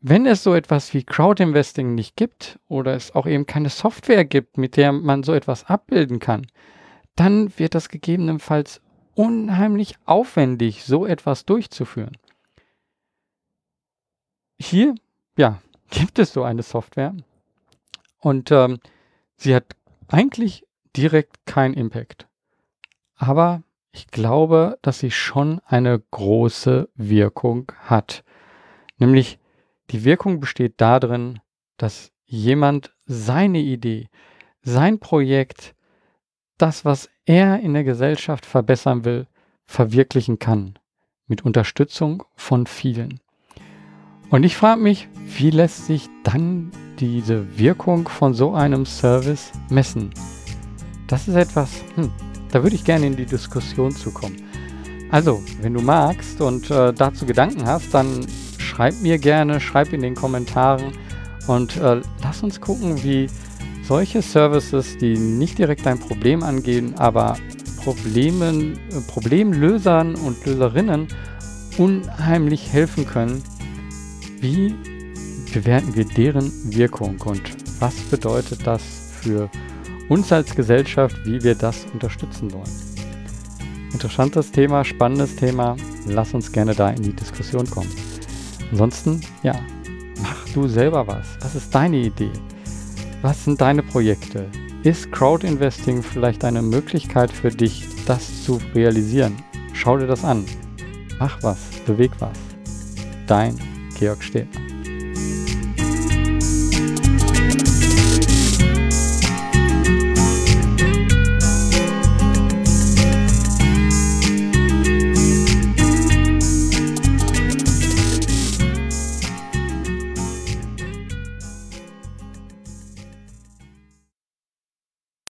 wenn es so etwas wie Crowdinvesting nicht gibt oder es auch eben keine Software gibt, mit der man so etwas abbilden kann, dann wird das gegebenenfalls unheimlich aufwendig, so etwas durchzuführen. Hier, ja, gibt es so eine Software und ähm, sie hat eigentlich direkt keinen Impact. Aber ich glaube, dass sie schon eine große Wirkung hat. Nämlich die Wirkung besteht darin, dass jemand seine Idee, sein Projekt, das, was er in der Gesellschaft verbessern will, verwirklichen kann. Mit Unterstützung von vielen. Und ich frage mich, wie lässt sich dann diese Wirkung von so einem Service messen? Das ist etwas, hm, da würde ich gerne in die Diskussion zukommen. Also, wenn du magst und äh, dazu Gedanken hast, dann schreib mir gerne, schreib in den Kommentaren und äh, lass uns gucken, wie solche Services, die nicht direkt dein Problem angehen, aber Problemen, äh, Problemlösern und Löserinnen unheimlich helfen können, wie bewerten wir deren Wirkung und was bedeutet das für uns als Gesellschaft, wie wir das unterstützen wollen. Interessantes Thema, spannendes Thema. Lass uns gerne da in die Diskussion kommen. Ansonsten, ja, mach du selber was. Was ist deine Idee? Was sind deine Projekte? Ist Crowdinvesting vielleicht eine Möglichkeit für dich, das zu realisieren? Schau dir das an. Mach was, beweg was. Dein Georg Stedner.